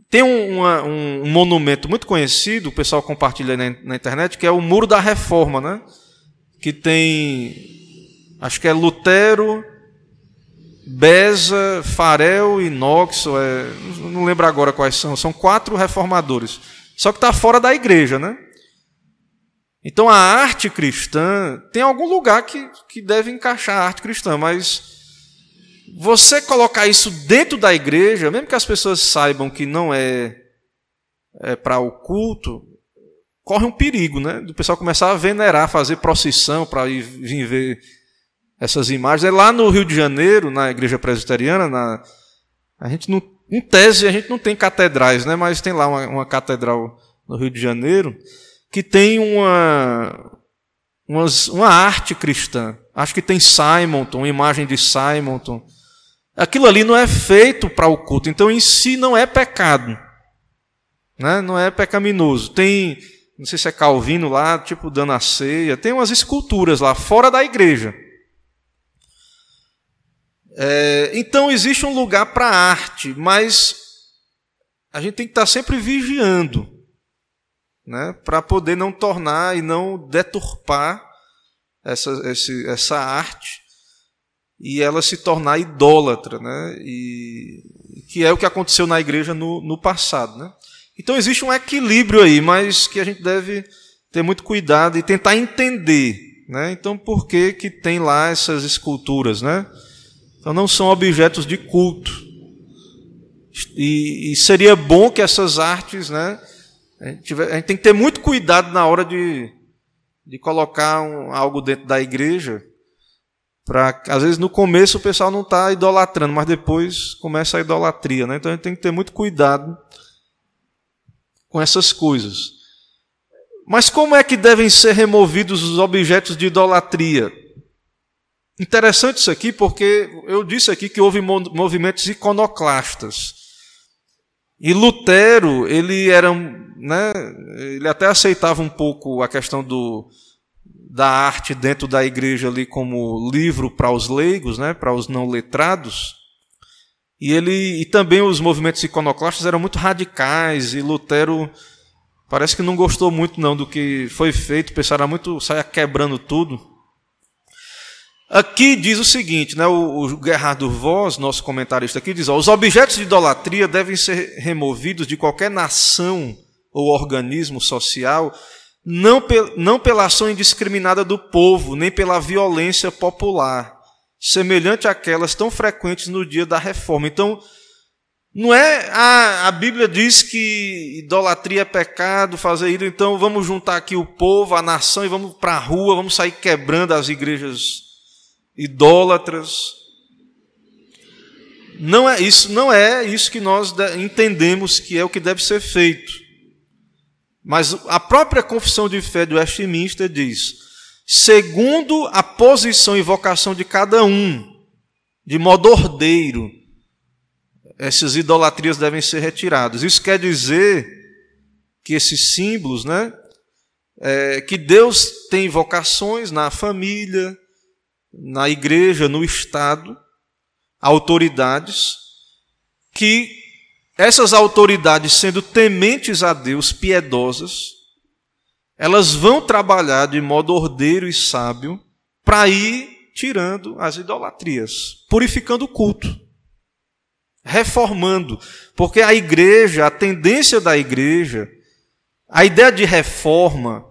Tem um, um, monumento muito conhecido, o pessoal compartilha na, na, internet, que é o Muro da Reforma, né? que tem, acho que é Lutero, Beza, Farel e Knox, é, não lembro agora quais são, são quatro reformadores. Só que está fora da igreja, né? Então a arte cristã tem algum lugar que, que deve encaixar a arte cristã, mas você colocar isso dentro da igreja, mesmo que as pessoas saibam que não é, é para o culto, corre um perigo, né? Do pessoal começar a venerar, fazer procissão para ir vir ver essas imagens. É lá no Rio de Janeiro, na igreja presbiteriana, na, a gente não, em tese a gente não tem catedrais, né? Mas tem lá uma, uma catedral no Rio de Janeiro que tem uma, uma arte cristã. Acho que tem Simonton, uma imagem de Simonton. Aquilo ali não é feito para o culto, então em si não é pecado. Né? Não é pecaminoso. Tem, não sei se é Calvino lá, tipo dando a ceia, tem umas esculturas lá, fora da igreja. É, então existe um lugar para arte, mas a gente tem que estar sempre vigiando né, para poder não tornar e não deturpar essa, esse, essa arte e ela se tornar idólatra, né, e, que é o que aconteceu na igreja no, no passado. Né. Então existe um equilíbrio aí, mas que a gente deve ter muito cuidado e tentar entender. Né? Então por que, que tem lá essas esculturas? Né? Então não são objetos de culto. E, e seria bom que essas artes né, a gente, a gente tem que ter muito cuidado na hora de, de colocar um, algo dentro da igreja. Pra, às vezes no começo o pessoal não está idolatrando, mas depois começa a idolatria. Né? Então a gente tem que ter muito cuidado com essas coisas. Mas como é que devem ser removidos os objetos de idolatria? Interessante isso aqui, porque eu disse aqui que houve movimentos iconoclastas. E Lutero, ele era, né, ele até aceitava um pouco a questão do, da arte dentro da igreja ali como livro para os leigos, né, para os não letrados. E ele e também os movimentos iconoclastas eram muito radicais e Lutero parece que não gostou muito não do que foi feito, pensava muito saia quebrando tudo. Aqui diz o seguinte, né, o, o Gerardo Voz, nosso comentarista aqui, diz: ó, os objetos de idolatria devem ser removidos de qualquer nação ou organismo social, não, não pela ação indiscriminada do povo, nem pela violência popular, semelhante àquelas tão frequentes no dia da reforma. Então, não é a, a Bíblia diz que idolatria é pecado, fazer isso, então vamos juntar aqui o povo, a nação e vamos para a rua, vamos sair quebrando as igrejas idólatras. Não é isso, não é isso que nós entendemos que é o que deve ser feito. Mas a própria confissão de fé do Westminster diz: segundo a posição e vocação de cada um, de modo ordeiro, essas idolatrias devem ser retiradas. Isso quer dizer que esses símbolos, né, é, que Deus tem vocações na família, na igreja, no Estado, autoridades, que essas autoridades, sendo tementes a Deus, piedosas, elas vão trabalhar de modo ordeiro e sábio para ir tirando as idolatrias, purificando o culto, reformando, porque a igreja, a tendência da igreja, a ideia de reforma,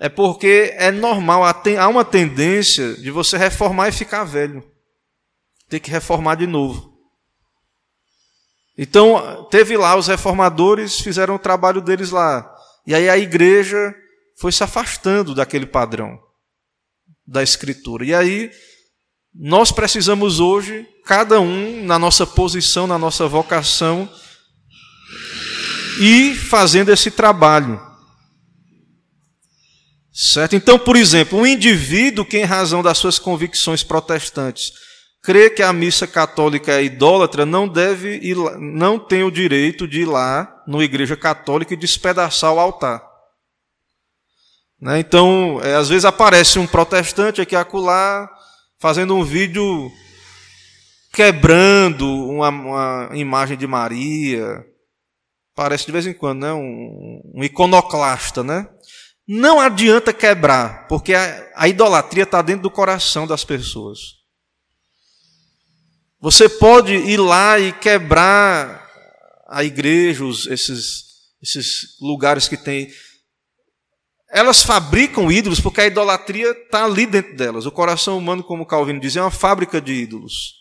é porque é normal, há uma tendência de você reformar e ficar velho. Ter que reformar de novo. Então, teve lá os reformadores, fizeram o trabalho deles lá. E aí a igreja foi se afastando daquele padrão da escritura. E aí nós precisamos hoje, cada um na nossa posição, na nossa vocação, ir fazendo esse trabalho. Certo? Então, por exemplo, um indivíduo que, em razão das suas convicções protestantes, crê que a missa católica é idólatra, não deve ir, não tem o direito de ir lá na igreja católica e despedaçar o altar. Né? Então, é, às vezes aparece um protestante aqui acolá fazendo um vídeo quebrando uma, uma imagem de Maria. Parece de vez em quando, né? Um, um iconoclasta, né? Não adianta quebrar, porque a, a idolatria está dentro do coração das pessoas. Você pode ir lá e quebrar a igreja, esses, esses lugares que tem. Elas fabricam ídolos porque a idolatria está ali dentro delas. O coração humano, como Calvino dizia, é uma fábrica de ídolos.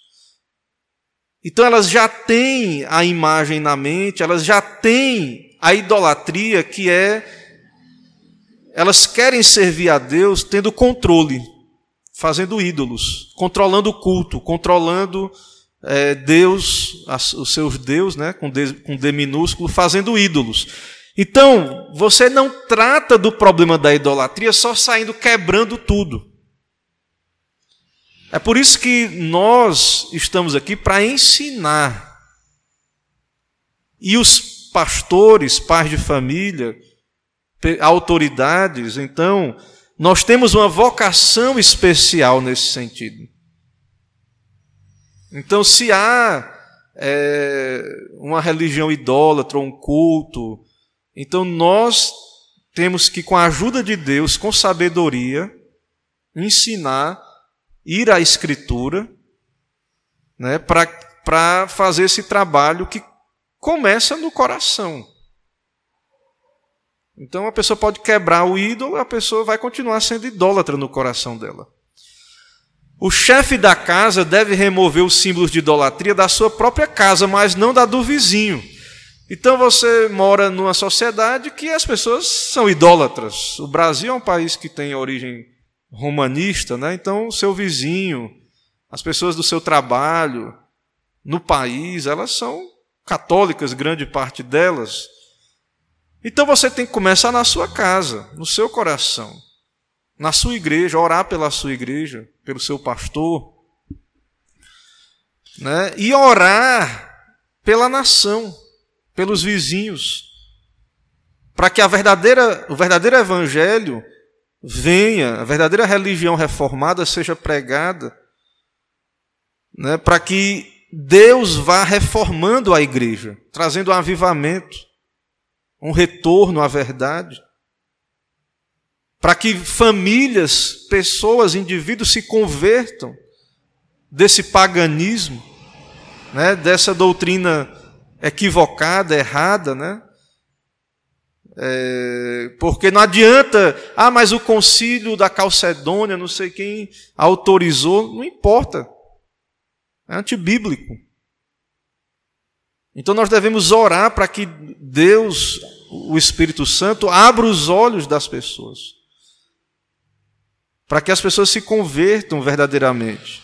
Então elas já têm a imagem na mente, elas já têm a idolatria que é elas querem servir a Deus tendo controle, fazendo ídolos, controlando o culto, controlando é, Deus, os seus Deus, né, com, com D minúsculo, fazendo ídolos. Então, você não trata do problema da idolatria só saindo quebrando tudo. É por isso que nós estamos aqui para ensinar. E os pastores, pais de família, autoridades. Então, nós temos uma vocação especial nesse sentido. Então, se há é, uma religião idólatra, um culto, então nós temos que, com a ajuda de Deus, com sabedoria, ensinar, ir à Escritura, né, para fazer esse trabalho que começa no coração. Então a pessoa pode quebrar o ídolo, a pessoa vai continuar sendo idólatra no coração dela. O chefe da casa deve remover os símbolos de idolatria da sua própria casa, mas não da do vizinho. Então você mora numa sociedade que as pessoas são idólatras. O Brasil é um país que tem origem romanista, né? Então o seu vizinho, as pessoas do seu trabalho, no país, elas são católicas, grande parte delas. Então você tem que começar na sua casa, no seu coração, na sua igreja, orar pela sua igreja, pelo seu pastor, né? e orar pela nação, pelos vizinhos, para que a verdadeira, o verdadeiro evangelho venha, a verdadeira religião reformada seja pregada, né? para que Deus vá reformando a igreja, trazendo um avivamento um retorno à verdade, para que famílias, pessoas, indivíduos se convertam desse paganismo, né, dessa doutrina equivocada, errada, né? É, porque não adianta, ah, mas o concílio da Calcedônia, não sei quem autorizou, não importa, é antibíblico. Então nós devemos orar para que Deus, o Espírito Santo, abra os olhos das pessoas. Para que as pessoas se convertam verdadeiramente.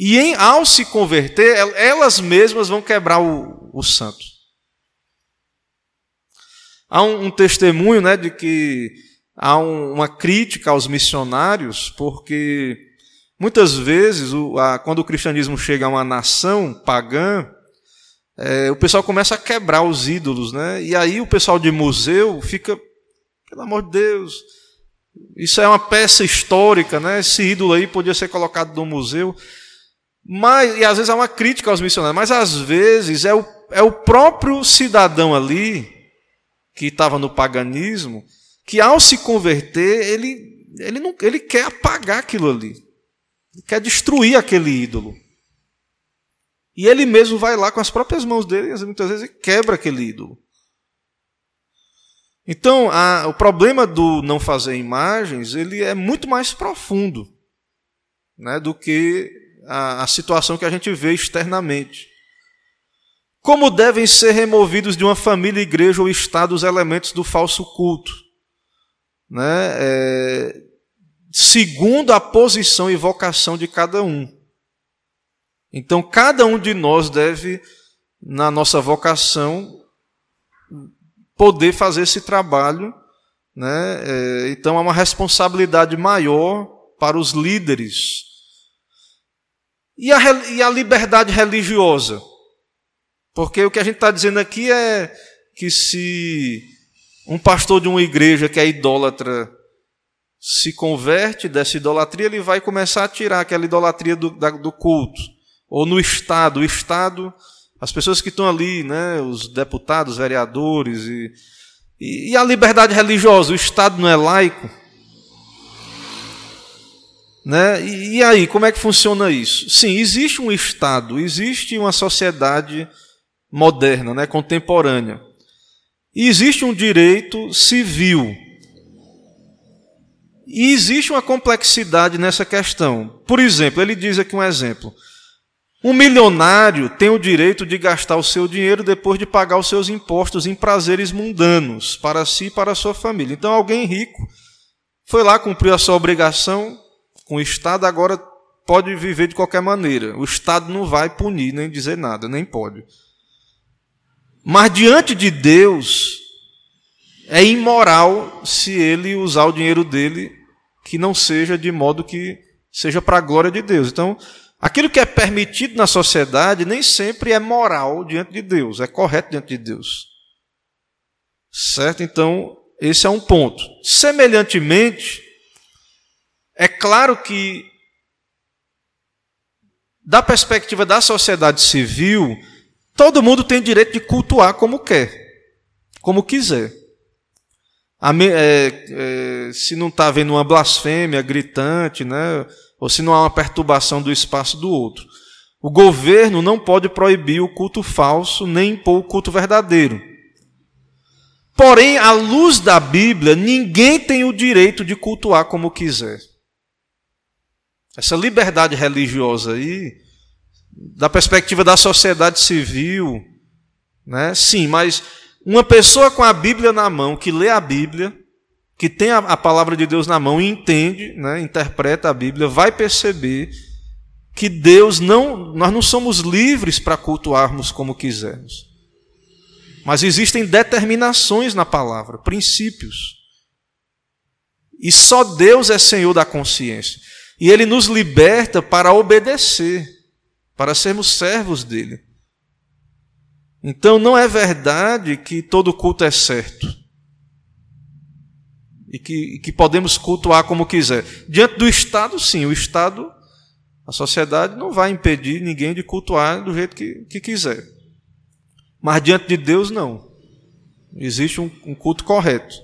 E em, ao se converter, elas mesmas vão quebrar o, o santo. Há um, um, testemunho né, de que há um, uma crítica aos missionários, porque muitas vezes, o, a, quando o cristianismo chega a uma nação pagã, é, o pessoal começa a quebrar os ídolos, né? E aí o pessoal de museu fica, pelo amor de Deus, isso é uma peça histórica, né? Esse ídolo aí podia ser colocado no museu. Mas, e às vezes há uma crítica aos missionários, mas às vezes é o, é o próprio cidadão ali, que estava no paganismo, que ao se converter, ele, ele, não, ele quer apagar aquilo ali. Ele quer destruir aquele ídolo. E ele mesmo vai lá com as próprias mãos dele muitas vezes quebra aquele ídolo. Então, a, o problema do não fazer imagens, ele é muito mais profundo né, do que a, a situação que a gente vê externamente. Como devem ser removidos de uma família, igreja ou Estado os elementos do falso culto? Né? É, segundo a posição e vocação de cada um. Então, cada um de nós deve, na nossa vocação, poder fazer esse trabalho. Né? É, então, há uma responsabilidade maior para os líderes. E a, e a liberdade religiosa? Porque o que a gente está dizendo aqui é que se um pastor de uma igreja que é idólatra se converte dessa idolatria, ele vai começar a tirar aquela idolatria do, da, do culto. Ou no Estado. O Estado, as pessoas que estão ali, né, os deputados, vereadores, e, e, e a liberdade religiosa. O Estado não é laico. Né? E, e aí, como é que funciona isso? Sim, existe um Estado, existe uma sociedade moderna, né, contemporânea. E existe um direito civil e existe uma complexidade nessa questão. Por exemplo, ele diz aqui um exemplo. Um milionário tem o direito de gastar o seu dinheiro depois de pagar os seus impostos em prazeres mundanos para si e para a sua família. Então, alguém rico foi lá, cumpriu a sua obrigação com o Estado, agora pode viver de qualquer maneira. O Estado não vai punir nem dizer nada, nem pode. Mas diante de Deus, é imoral se ele usar o dinheiro dele que não seja de modo que seja para a glória de Deus. Então, aquilo que é permitido na sociedade nem sempre é moral diante de Deus, é correto diante de Deus. Certo? Então, esse é um ponto. Semelhantemente, é claro que, da perspectiva da sociedade civil, todo mundo tem direito de cultuar como quer, como quiser. É, é, se não está havendo uma blasfêmia gritante, né, ou se não há uma perturbação do espaço do outro. O governo não pode proibir o culto falso, nem impor o culto verdadeiro. Porém, à luz da Bíblia, ninguém tem o direito de cultuar como quiser. Essa liberdade religiosa aí, da perspectiva da sociedade civil, né? Sim, mas uma pessoa com a Bíblia na mão, que lê a Bíblia, que tem a, a palavra de Deus na mão e entende, né, interpreta a Bíblia, vai perceber que Deus não, nós não somos livres para cultuarmos como quisermos. Mas existem determinações na palavra, princípios. E só Deus é Senhor da consciência. E Ele nos liberta para obedecer, para sermos servos dele. Então não é verdade que todo culto é certo. E que, e que podemos cultuar como quiser. Diante do Estado, sim, o Estado, a sociedade não vai impedir ninguém de cultuar do jeito que, que quiser. Mas diante de Deus, não. Existe um, um culto correto.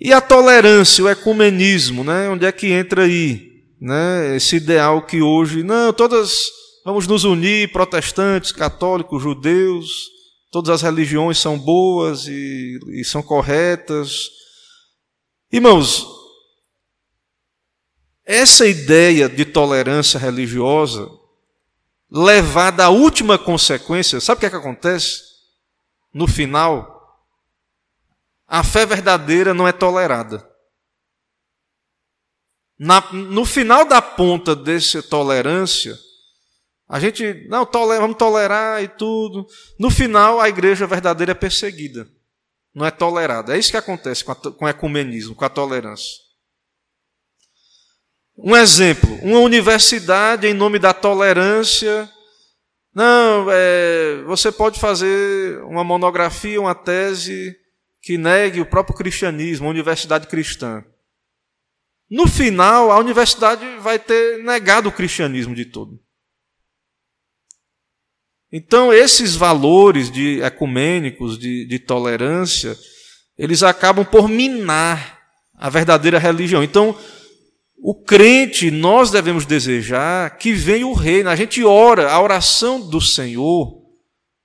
E a tolerância, o ecumenismo, né? onde é que entra aí? Né? Esse ideal que hoje, não, todas Vamos nos unir, protestantes, católicos, judeus, todas as religiões são boas e, e são corretas. Irmãos, essa ideia de tolerância religiosa, levada à última consequência, sabe o que, é que acontece? No final, a fé verdadeira não é tolerada. Na, no final da ponta dessa tolerância, a gente, não, vamos tolerar e tudo. No final, a igreja verdadeira é perseguida. Não é tolerada. É isso que acontece com, a, com o ecumenismo, com a tolerância. Um exemplo: uma universidade, em nome da tolerância, não, é, você pode fazer uma monografia, uma tese que negue o próprio cristianismo, a universidade cristã. No final, a universidade vai ter negado o cristianismo de todo. Então, esses valores de ecumênicos, de, de tolerância, eles acabam por minar a verdadeira religião. Então, o crente, nós devemos desejar que venha o reino. A gente ora, a oração do Senhor,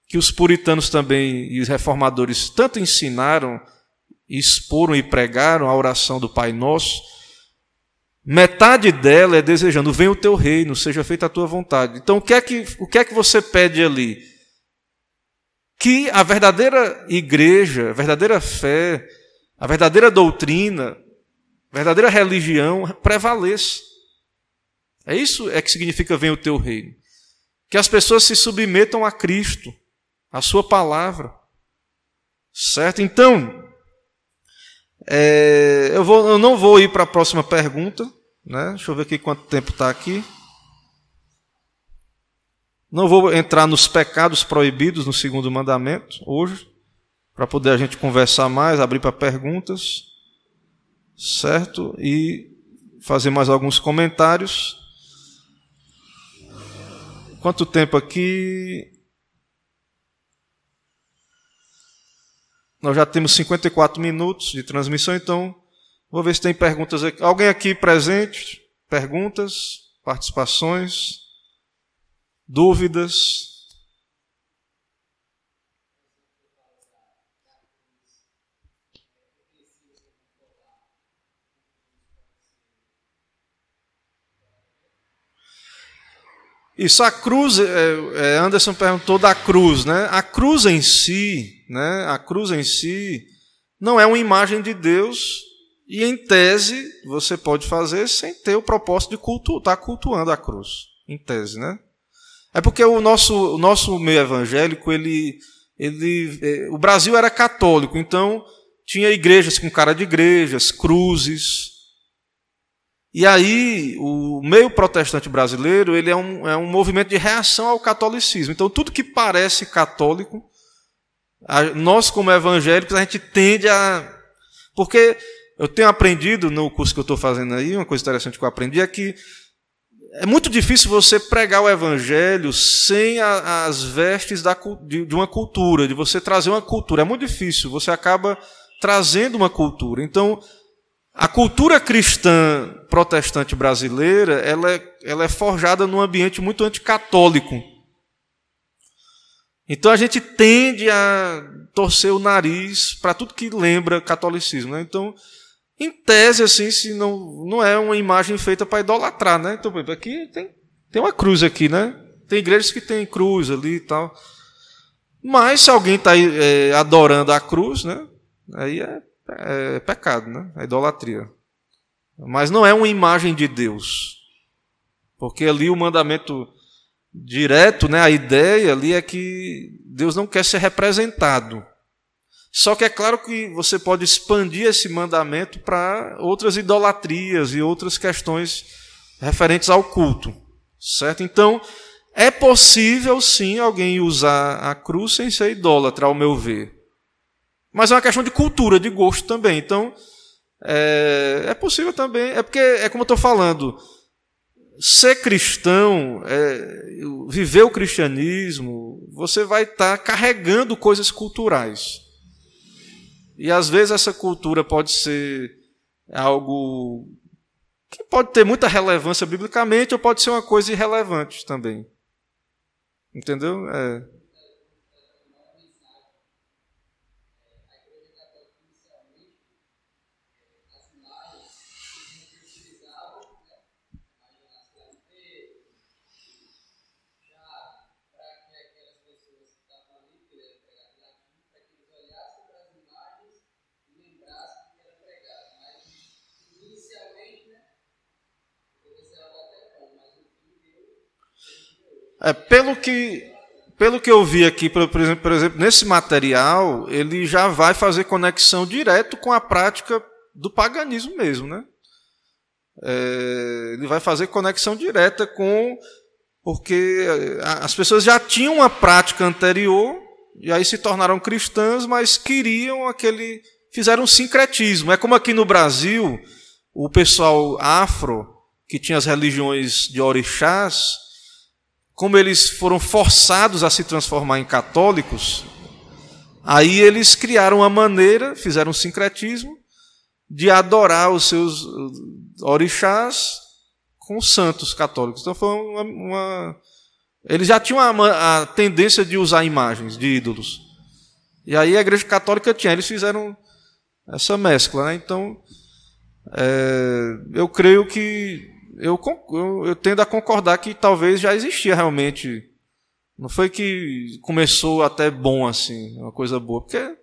que os puritanos também e os reformadores tanto ensinaram, exporam e pregaram a oração do Pai Nosso Metade dela é desejando, venha o teu reino, seja feita a tua vontade. Então, o que é que, o que, é que você pede ali? Que a verdadeira igreja, a verdadeira fé, a verdadeira doutrina verdadeira religião prevaleça. É isso é que significa vem o teu reino. Que as pessoas se submetam a Cristo, a sua palavra. Certo? Então, é, eu, vou, eu não vou ir para a próxima pergunta. Né? Deixa eu ver aqui quanto tempo está aqui. Não vou entrar nos pecados proibidos no segundo mandamento hoje, para poder a gente conversar mais, abrir para perguntas, certo? E fazer mais alguns comentários. Quanto tempo aqui? Nós já temos 54 minutos de transmissão, então vou ver se tem perguntas aqui. Alguém aqui presente? Perguntas? Participações? Dúvidas? Isso, a cruz, é, é, Anderson perguntou da cruz, né? A cruz em si, né? A cruz em si não é uma imagem de Deus e em tese você pode fazer sem ter o propósito de cultu estar tá cultuando a cruz, em tese, né? É porque o nosso, o nosso meio evangélico, ele, ele, é, o Brasil era católico, então tinha igrejas com cara de igrejas, cruzes, e aí, o meio protestante brasileiro ele é um, é um movimento de reação ao catolicismo. Então, tudo que parece católico, a, nós, como evangélicos, a gente tende a. Porque eu tenho aprendido no curso que eu estou fazendo aí, uma coisa interessante que eu aprendi é que é muito difícil você pregar o evangelho sem a, as vestes da, de, de uma cultura, de você trazer uma cultura. É muito difícil, você acaba trazendo uma cultura. Então, a cultura cristã protestante brasileira ela é, ela é forjada num ambiente muito anticatólico. Então a gente tende a torcer o nariz para tudo que lembra catolicismo. Né? Então, em tese, assim, se não, não é uma imagem feita para idolatrar. Né? Então, aqui tem, tem uma cruz aqui, né? Tem igrejas que tem cruz ali e tal. Mas se alguém está é, adorando a cruz, né? Aí é é pecado, né? É idolatria. Mas não é uma imagem de Deus. Porque ali o mandamento direto, né, a ideia ali é que Deus não quer ser representado. Só que é claro que você pode expandir esse mandamento para outras idolatrias e outras questões referentes ao culto, certo? Então, é possível sim alguém usar a cruz sem ser idólatra, ao meu ver. Mas é uma questão de cultura, de gosto também. Então, é, é possível também. É porque, é como eu estou falando, ser cristão, é, viver o cristianismo, você vai estar tá carregando coisas culturais. E às vezes essa cultura pode ser algo que pode ter muita relevância biblicamente ou pode ser uma coisa irrelevante também. Entendeu? É. É, pelo que pelo que eu vi aqui, por, exemplo, por exemplo, nesse material, ele já vai fazer conexão direto com a prática do paganismo mesmo, né? É, ele vai fazer conexão direta com porque é, as pessoas já tinham uma prática anterior e aí se tornaram cristãs, mas queriam aquele fizeram um sincretismo. É como aqui no Brasil, o pessoal afro que tinha as religiões de orixás, como eles foram forçados a se transformar em católicos, aí eles criaram uma maneira, fizeram um sincretismo, de adorar os seus orixás com os santos católicos. Então foi uma. uma... Eles já tinham a, a, tendência de usar imagens de ídolos. E aí a igreja católica tinha, eles fizeram essa mescla. Né? Então, é, eu creio que eu, eu, eu tendo a concordar que talvez já existia realmente. Não foi que começou até bom assim, uma coisa boa, porque é,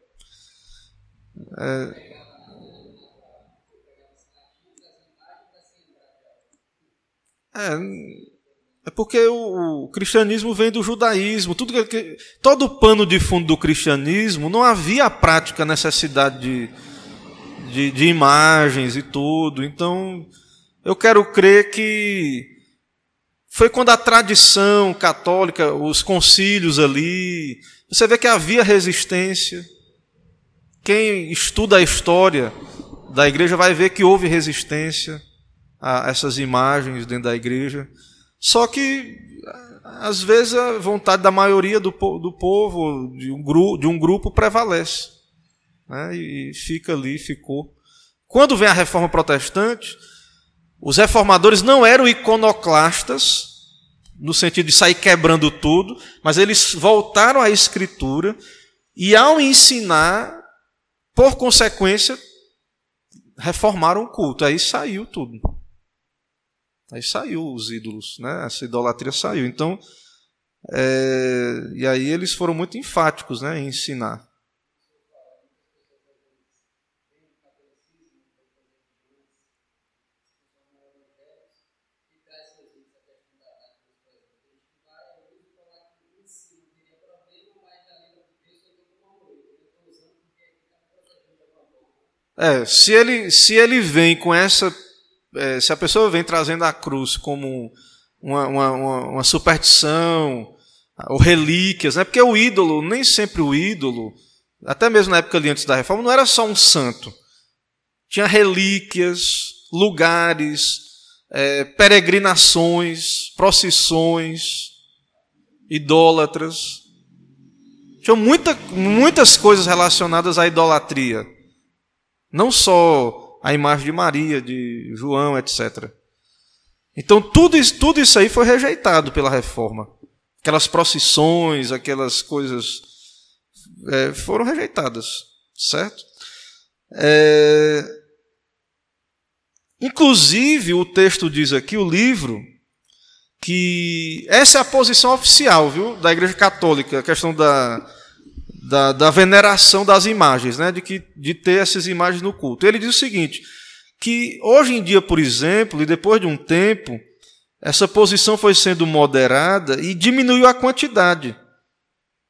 é, é porque o, o, cristianismo vem do judaísmo. Tudo que, todo o pano de fundo do cristianismo não havia a prática necessidade de, de, de imagens e tudo. Então eu quero crer que foi quando a tradição católica, os concílios ali, você vê que havia resistência. Quem estuda a história da igreja vai ver que houve resistência a essas imagens dentro da igreja. Só que, às vezes, a vontade da maioria do, do povo, de um, grupo, de um grupo, prevalece. Né? E fica ali, ficou. Quando vem a reforma protestante, os reformadores não eram iconoclastas, no sentido de sair quebrando tudo, mas eles voltaram à escritura e, ao ensinar, por consequência, reformaram o culto. Aí saiu tudo. Aí saiu os ídolos, né? Essa idolatria saiu. Então, é, e aí eles foram muito enfáticos, né, em ensinar. É, se ele, se ele vem com essa é, se a pessoa vem trazendo a cruz como uma, uma, uma, superstição ou relíquias, né? porque o ídolo, nem sempre o ídolo, até mesmo na época ali antes da reforma, não era só um santo. Tinha relíquias, lugares, é, peregrinações, procissões, idólatras. Tinha muita, muitas coisas relacionadas à idolatria. Não só a imagem de Maria, de João, etc. Então tudo isso, tudo isso aí foi rejeitado pela reforma. Aquelas procissões, aquelas coisas é, foram rejeitadas, certo? É... Inclusive, o texto diz aqui, o livro, que essa é a posição oficial viu, da Igreja Católica, a questão da, da, da veneração das imagens, né, de, que, de ter essas imagens no culto. Ele diz o seguinte: que hoje em dia, por exemplo, e depois de um tempo, essa posição foi sendo moderada e diminuiu a quantidade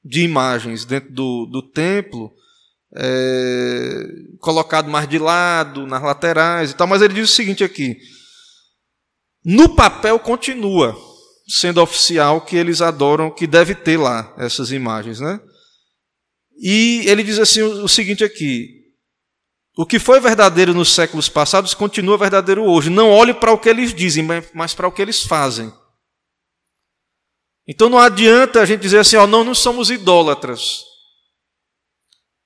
de imagens dentro do, do templo, é, colocado mais de lado, nas laterais e tal. Mas ele diz o seguinte aqui: no papel continua sendo oficial que eles adoram, que deve ter lá essas imagens, né? E ele diz assim o seguinte aqui: o que foi verdadeiro nos séculos passados continua verdadeiro hoje. Não olhe para o que eles dizem, mas para o que eles fazem. Então não adianta a gente dizer assim, ó, não, não somos idólatras.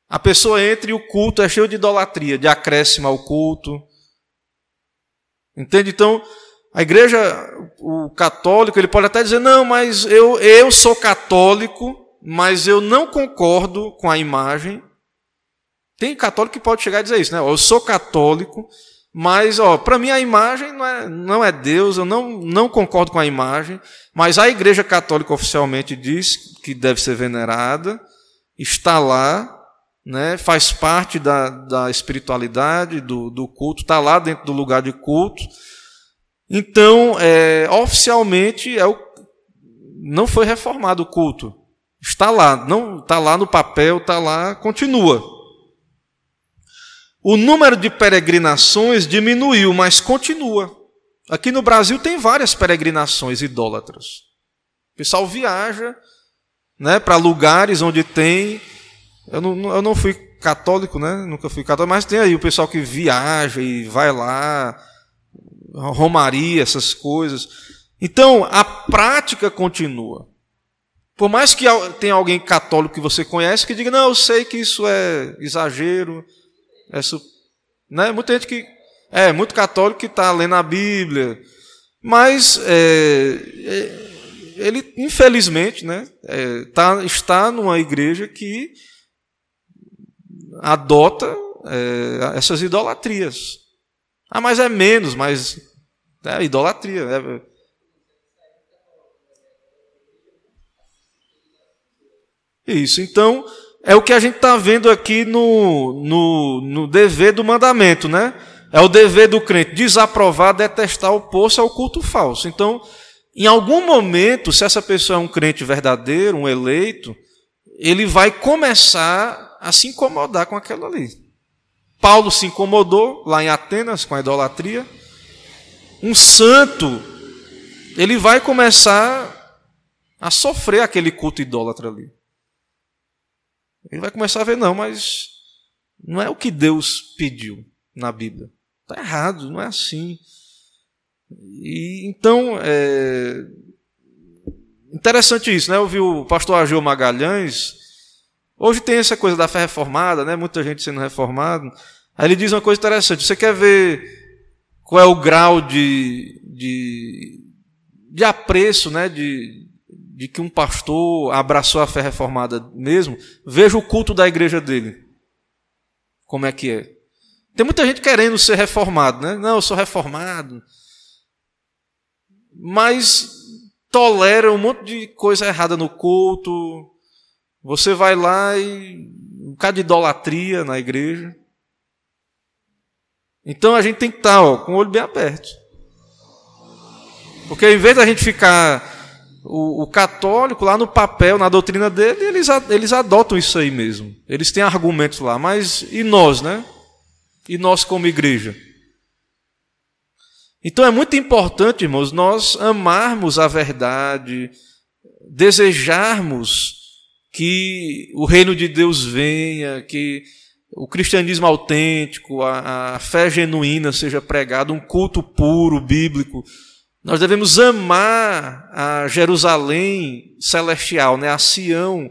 A pessoa entra e o culto é cheio de idolatria, de acréscimo ao culto. Entende? Então, a igreja, o católico, ele pode até dizer, não, mas eu, eu sou católico, mas eu não concordo com a imagem. Tem católico que pode chegar e dizer isso, né? Eu sou católico, mas ó, para mim a imagem não é, não é Deus, eu não, não concordo com a imagem, mas a Igreja Católica oficialmente diz que deve ser venerada, está lá, né, faz parte da, da espiritualidade, do, do culto, está lá dentro do lugar de culto. Então, é, oficialmente, é o, não foi reformado o culto. Está lá, não está lá no papel, está lá, continua. O número de peregrinações diminuiu, mas continua. Aqui no Brasil tem várias peregrinações idólatras. O pessoal viaja né, para lugares onde tem. Eu não, eu não fui católico, né? Nunca fui católico, mas tem aí o pessoal que viaja e vai lá, romaria, essas coisas. Então, a prática continua. Por mais que tenha alguém católico que você conhece que diga, não, eu sei que isso é exagero, é, né? Muita gente que é muito católico que está lendo a Bíblia, mas é, é, ele infelizmente, né, é, tá, está numa igreja que adota é, essas idolatrias. Ah, mas é menos, mas é idolatria. É, Isso. Então, é o que a gente está vendo aqui no, no, no dever do mandamento, né? É o dever do crente desaprovar, detestar, opor-se ao culto falso. Então, em algum momento, se essa pessoa é um crente verdadeiro, um eleito, ele vai começar a se incomodar com aquilo ali. Paulo se incomodou lá em Atenas com a idolatria. Um santo, ele vai começar a sofrer aquele culto idólatra ali. Ele vai começar a ver, não, mas não é o que Deus pediu na Bíblia. Está errado, não é assim. E, então, é interessante isso, né? Eu vi o pastor Agil Magalhães. Hoje tem essa coisa da fé reformada, né? Muita gente sendo reformada. Aí ele diz uma coisa interessante. Você quer ver qual é o grau de, de, de apreço, né? De, de que um pastor abraçou a fé reformada mesmo? Veja o culto da igreja dele. Como é que é? Tem muita gente querendo ser reformado, né? Não, eu sou reformado mas tolera um monte de coisa errada no culto. Você vai lá e um bocado de idolatria na igreja. Então a gente tem que estar ó, com o olho bem aberto. Porque em vez da gente ficar o, o, católico lá no papel, na doutrina dele, eles, eles adotam isso aí mesmo. Eles têm argumentos lá. Mas e nós, né? E nós como igreja? Então é muito importante, irmãos, nós amarmos a verdade, desejarmos que o reino de Deus venha, que o cristianismo autêntico, a, a fé genuína seja pregada, um culto puro, bíblico. Nós devemos amar a Jerusalém celestial, né? a Sião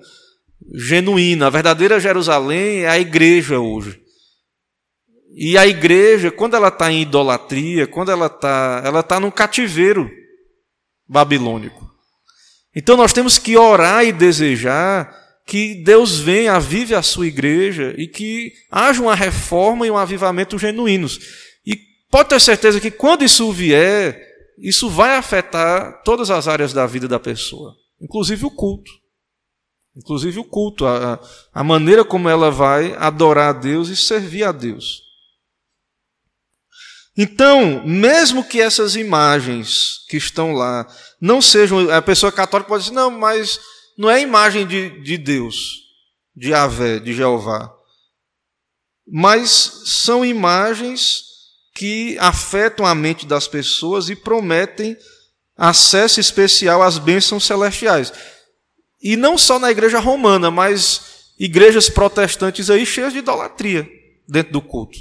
genuína. A verdadeira Jerusalém é a igreja hoje. E a igreja, quando ela está em idolatria, quando ela está ela tá num cativeiro babilônico. Então nós temos que orar e desejar que Deus venha, avive a sua igreja e que haja uma reforma e um avivamento genuínos. E pode ter certeza que quando isso vier, isso vai afetar todas as áreas da vida da pessoa, inclusive o culto. Inclusive o culto, a, a maneira como ela vai adorar a Deus e servir a Deus. Então, mesmo que essas imagens que estão lá não sejam. A pessoa católica pode dizer, não, mas não é imagem de, de Deus, de Avé, de Jeová. Mas são imagens que afetam a mente das pessoas e prometem acesso especial às bênçãos celestiais. E não só na igreja romana, mas igrejas protestantes aí cheias de idolatria dentro do culto.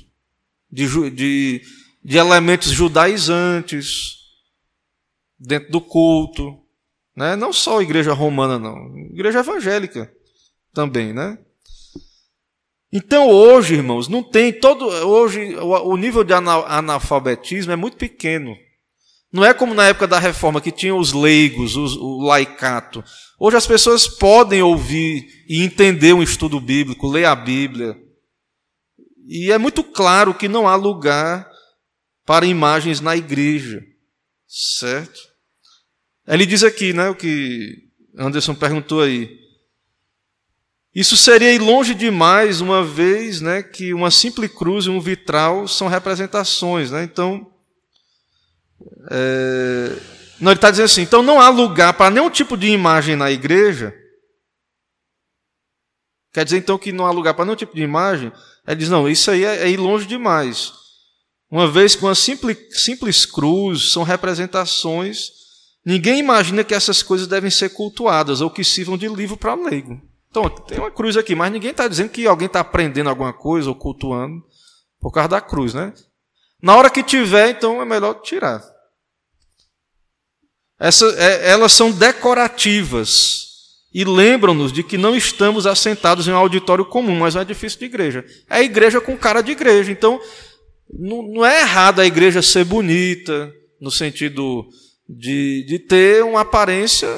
De, de de elementos judaizantes dentro do culto, né? Não só a igreja romana não, igreja evangélica também, né? Então hoje, irmãos, não tem todo hoje o nível de analfabetismo é muito pequeno. Não é como na época da reforma que tinha os leigos, os, o laicato. Hoje as pessoas podem ouvir e entender um estudo bíblico, ler a Bíblia. E é muito claro que não há lugar para imagens na igreja, certo? Ele diz aqui, né, o que Anderson perguntou aí. Isso seria ir longe demais, uma vez né, que uma simples cruz e um vitral são representações. Né? Então, é... não, ele está dizendo assim: então não há lugar para nenhum tipo de imagem na igreja. Quer dizer então que não há lugar para nenhum tipo de imagem? Ele diz: não, isso aí é, é ir longe demais. Uma vez que uma simples, simples cruz são representações, ninguém imagina que essas coisas devem ser cultuadas ou que sirvam de livro para leigo. Então, tem uma cruz aqui, mas ninguém está dizendo que alguém está aprendendo alguma coisa ou cultuando por causa da cruz, né? Na hora que tiver, então é melhor tirar. Essa, é, elas são decorativas e lembram-nos de que não estamos assentados em um auditório comum, mas um edifício de igreja. É a igreja com cara de igreja. Então, não, não é errado a igreja ser bonita, no sentido de, de ter uma aparência,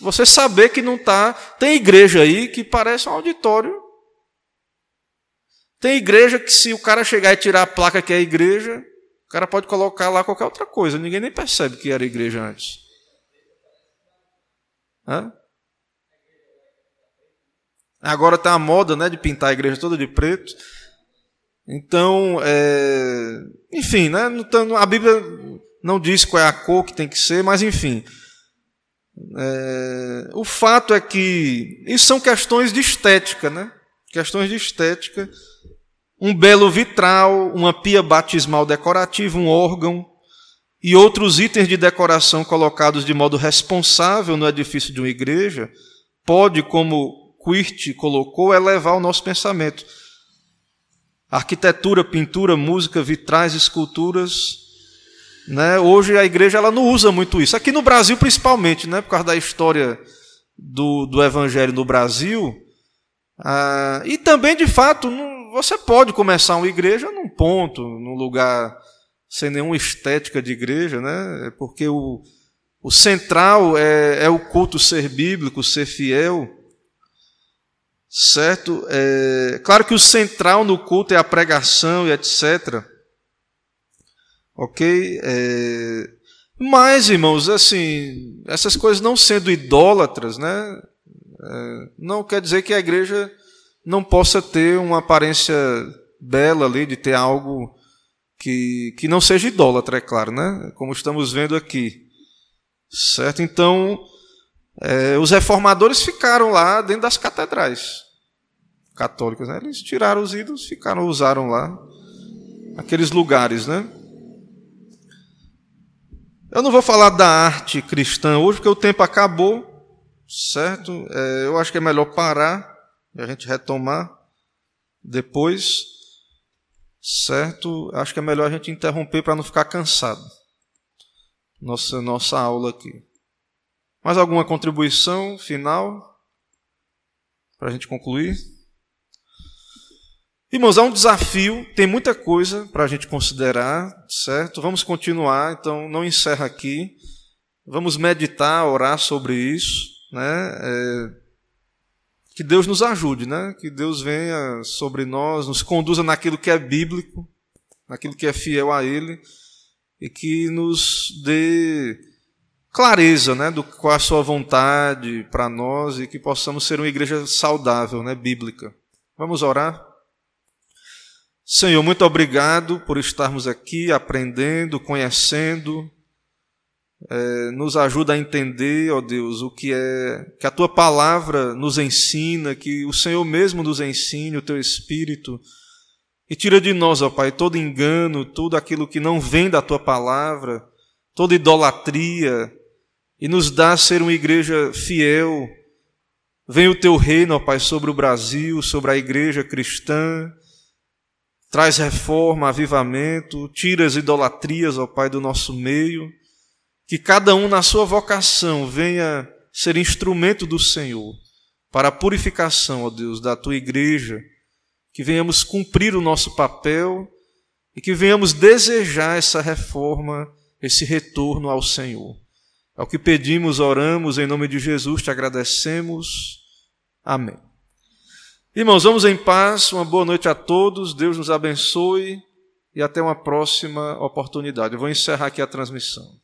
você saber que não está. Tem igreja aí que parece um auditório. Tem igreja que, se o cara chegar e tirar a placa que é igreja, o cara pode colocar lá qualquer outra coisa. Ninguém nem percebe que era igreja antes. Hã? Agora está a moda né, de pintar a igreja toda de preto. Então, é, enfim, né, a Bíblia não diz qual é a cor que tem que ser, mas enfim. É, o fato é que isso são questões de estética, né? Questões de estética. Um belo vitral, uma pia batismal decorativa, um órgão e outros itens de decoração colocados de modo responsável no edifício de uma igreja pode, como Quirt colocou, elevar o nosso pensamento. Arquitetura, pintura, música, vitrais, esculturas. Né? Hoje a igreja ela não usa muito isso. Aqui no Brasil, principalmente, né? por causa da história do, do evangelho no Brasil. Ah, e também, de fato, não, você pode começar uma igreja num ponto, num lugar sem nenhuma estética de igreja, né? porque o, o central é, é o culto ser bíblico, ser fiel. Certo? É, claro que o central no culto é a pregação e etc. Ok? É, mas, irmãos, assim, essas coisas não sendo idólatras, né? É, não quer dizer que a igreja não possa ter uma aparência bela ali, de ter algo que, que não seja idólatra, é claro, né? Como estamos vendo aqui. Certo? Então, é, os reformadores ficaram lá dentro das catedrais católicas. Né? Eles tiraram os ídolos, ficaram, usaram lá aqueles lugares, né? Eu não vou falar da arte cristã hoje, porque o tempo acabou, certo? É, eu acho que é melhor parar e a gente retomar depois, certo? Acho que é melhor a gente interromper para não ficar cansado. Nossa, nossa aula aqui. Mais alguma contribuição final para a gente concluir? Irmãos, há um desafio, tem muita coisa para a gente considerar, certo? Vamos continuar, então não encerra aqui. Vamos meditar, orar sobre isso, né? É, que Deus nos ajude, né? Que Deus venha sobre nós, nos conduza naquilo que é bíblico, naquilo que é fiel a Ele, e que nos dê clareza, né? Do qual é a Sua vontade para nós e que possamos ser uma igreja saudável, né? Bíblica. Vamos orar. Senhor, muito obrigado por estarmos aqui aprendendo, conhecendo. É, nos ajuda a entender, ó Deus, o que é que a tua palavra nos ensina, que o Senhor mesmo nos ensine, o teu Espírito, e tira de nós, ó Pai, todo engano, tudo aquilo que não vem da tua palavra, toda idolatria, e nos dá ser uma igreja fiel. Vem o teu reino, ó Pai, sobre o Brasil, sobre a igreja cristã Traz reforma, avivamento, tira as idolatrias, ó Pai, do nosso meio. Que cada um, na sua vocação, venha ser instrumento do Senhor para a purificação, ó Deus, da tua igreja. Que venhamos cumprir o nosso papel e que venhamos desejar essa reforma, esse retorno ao Senhor. É o que pedimos, oramos, em nome de Jesus te agradecemos. Amém. Irmãos, vamos em paz, uma boa noite a todos, Deus nos abençoe e até uma próxima oportunidade. Eu vou encerrar aqui a transmissão.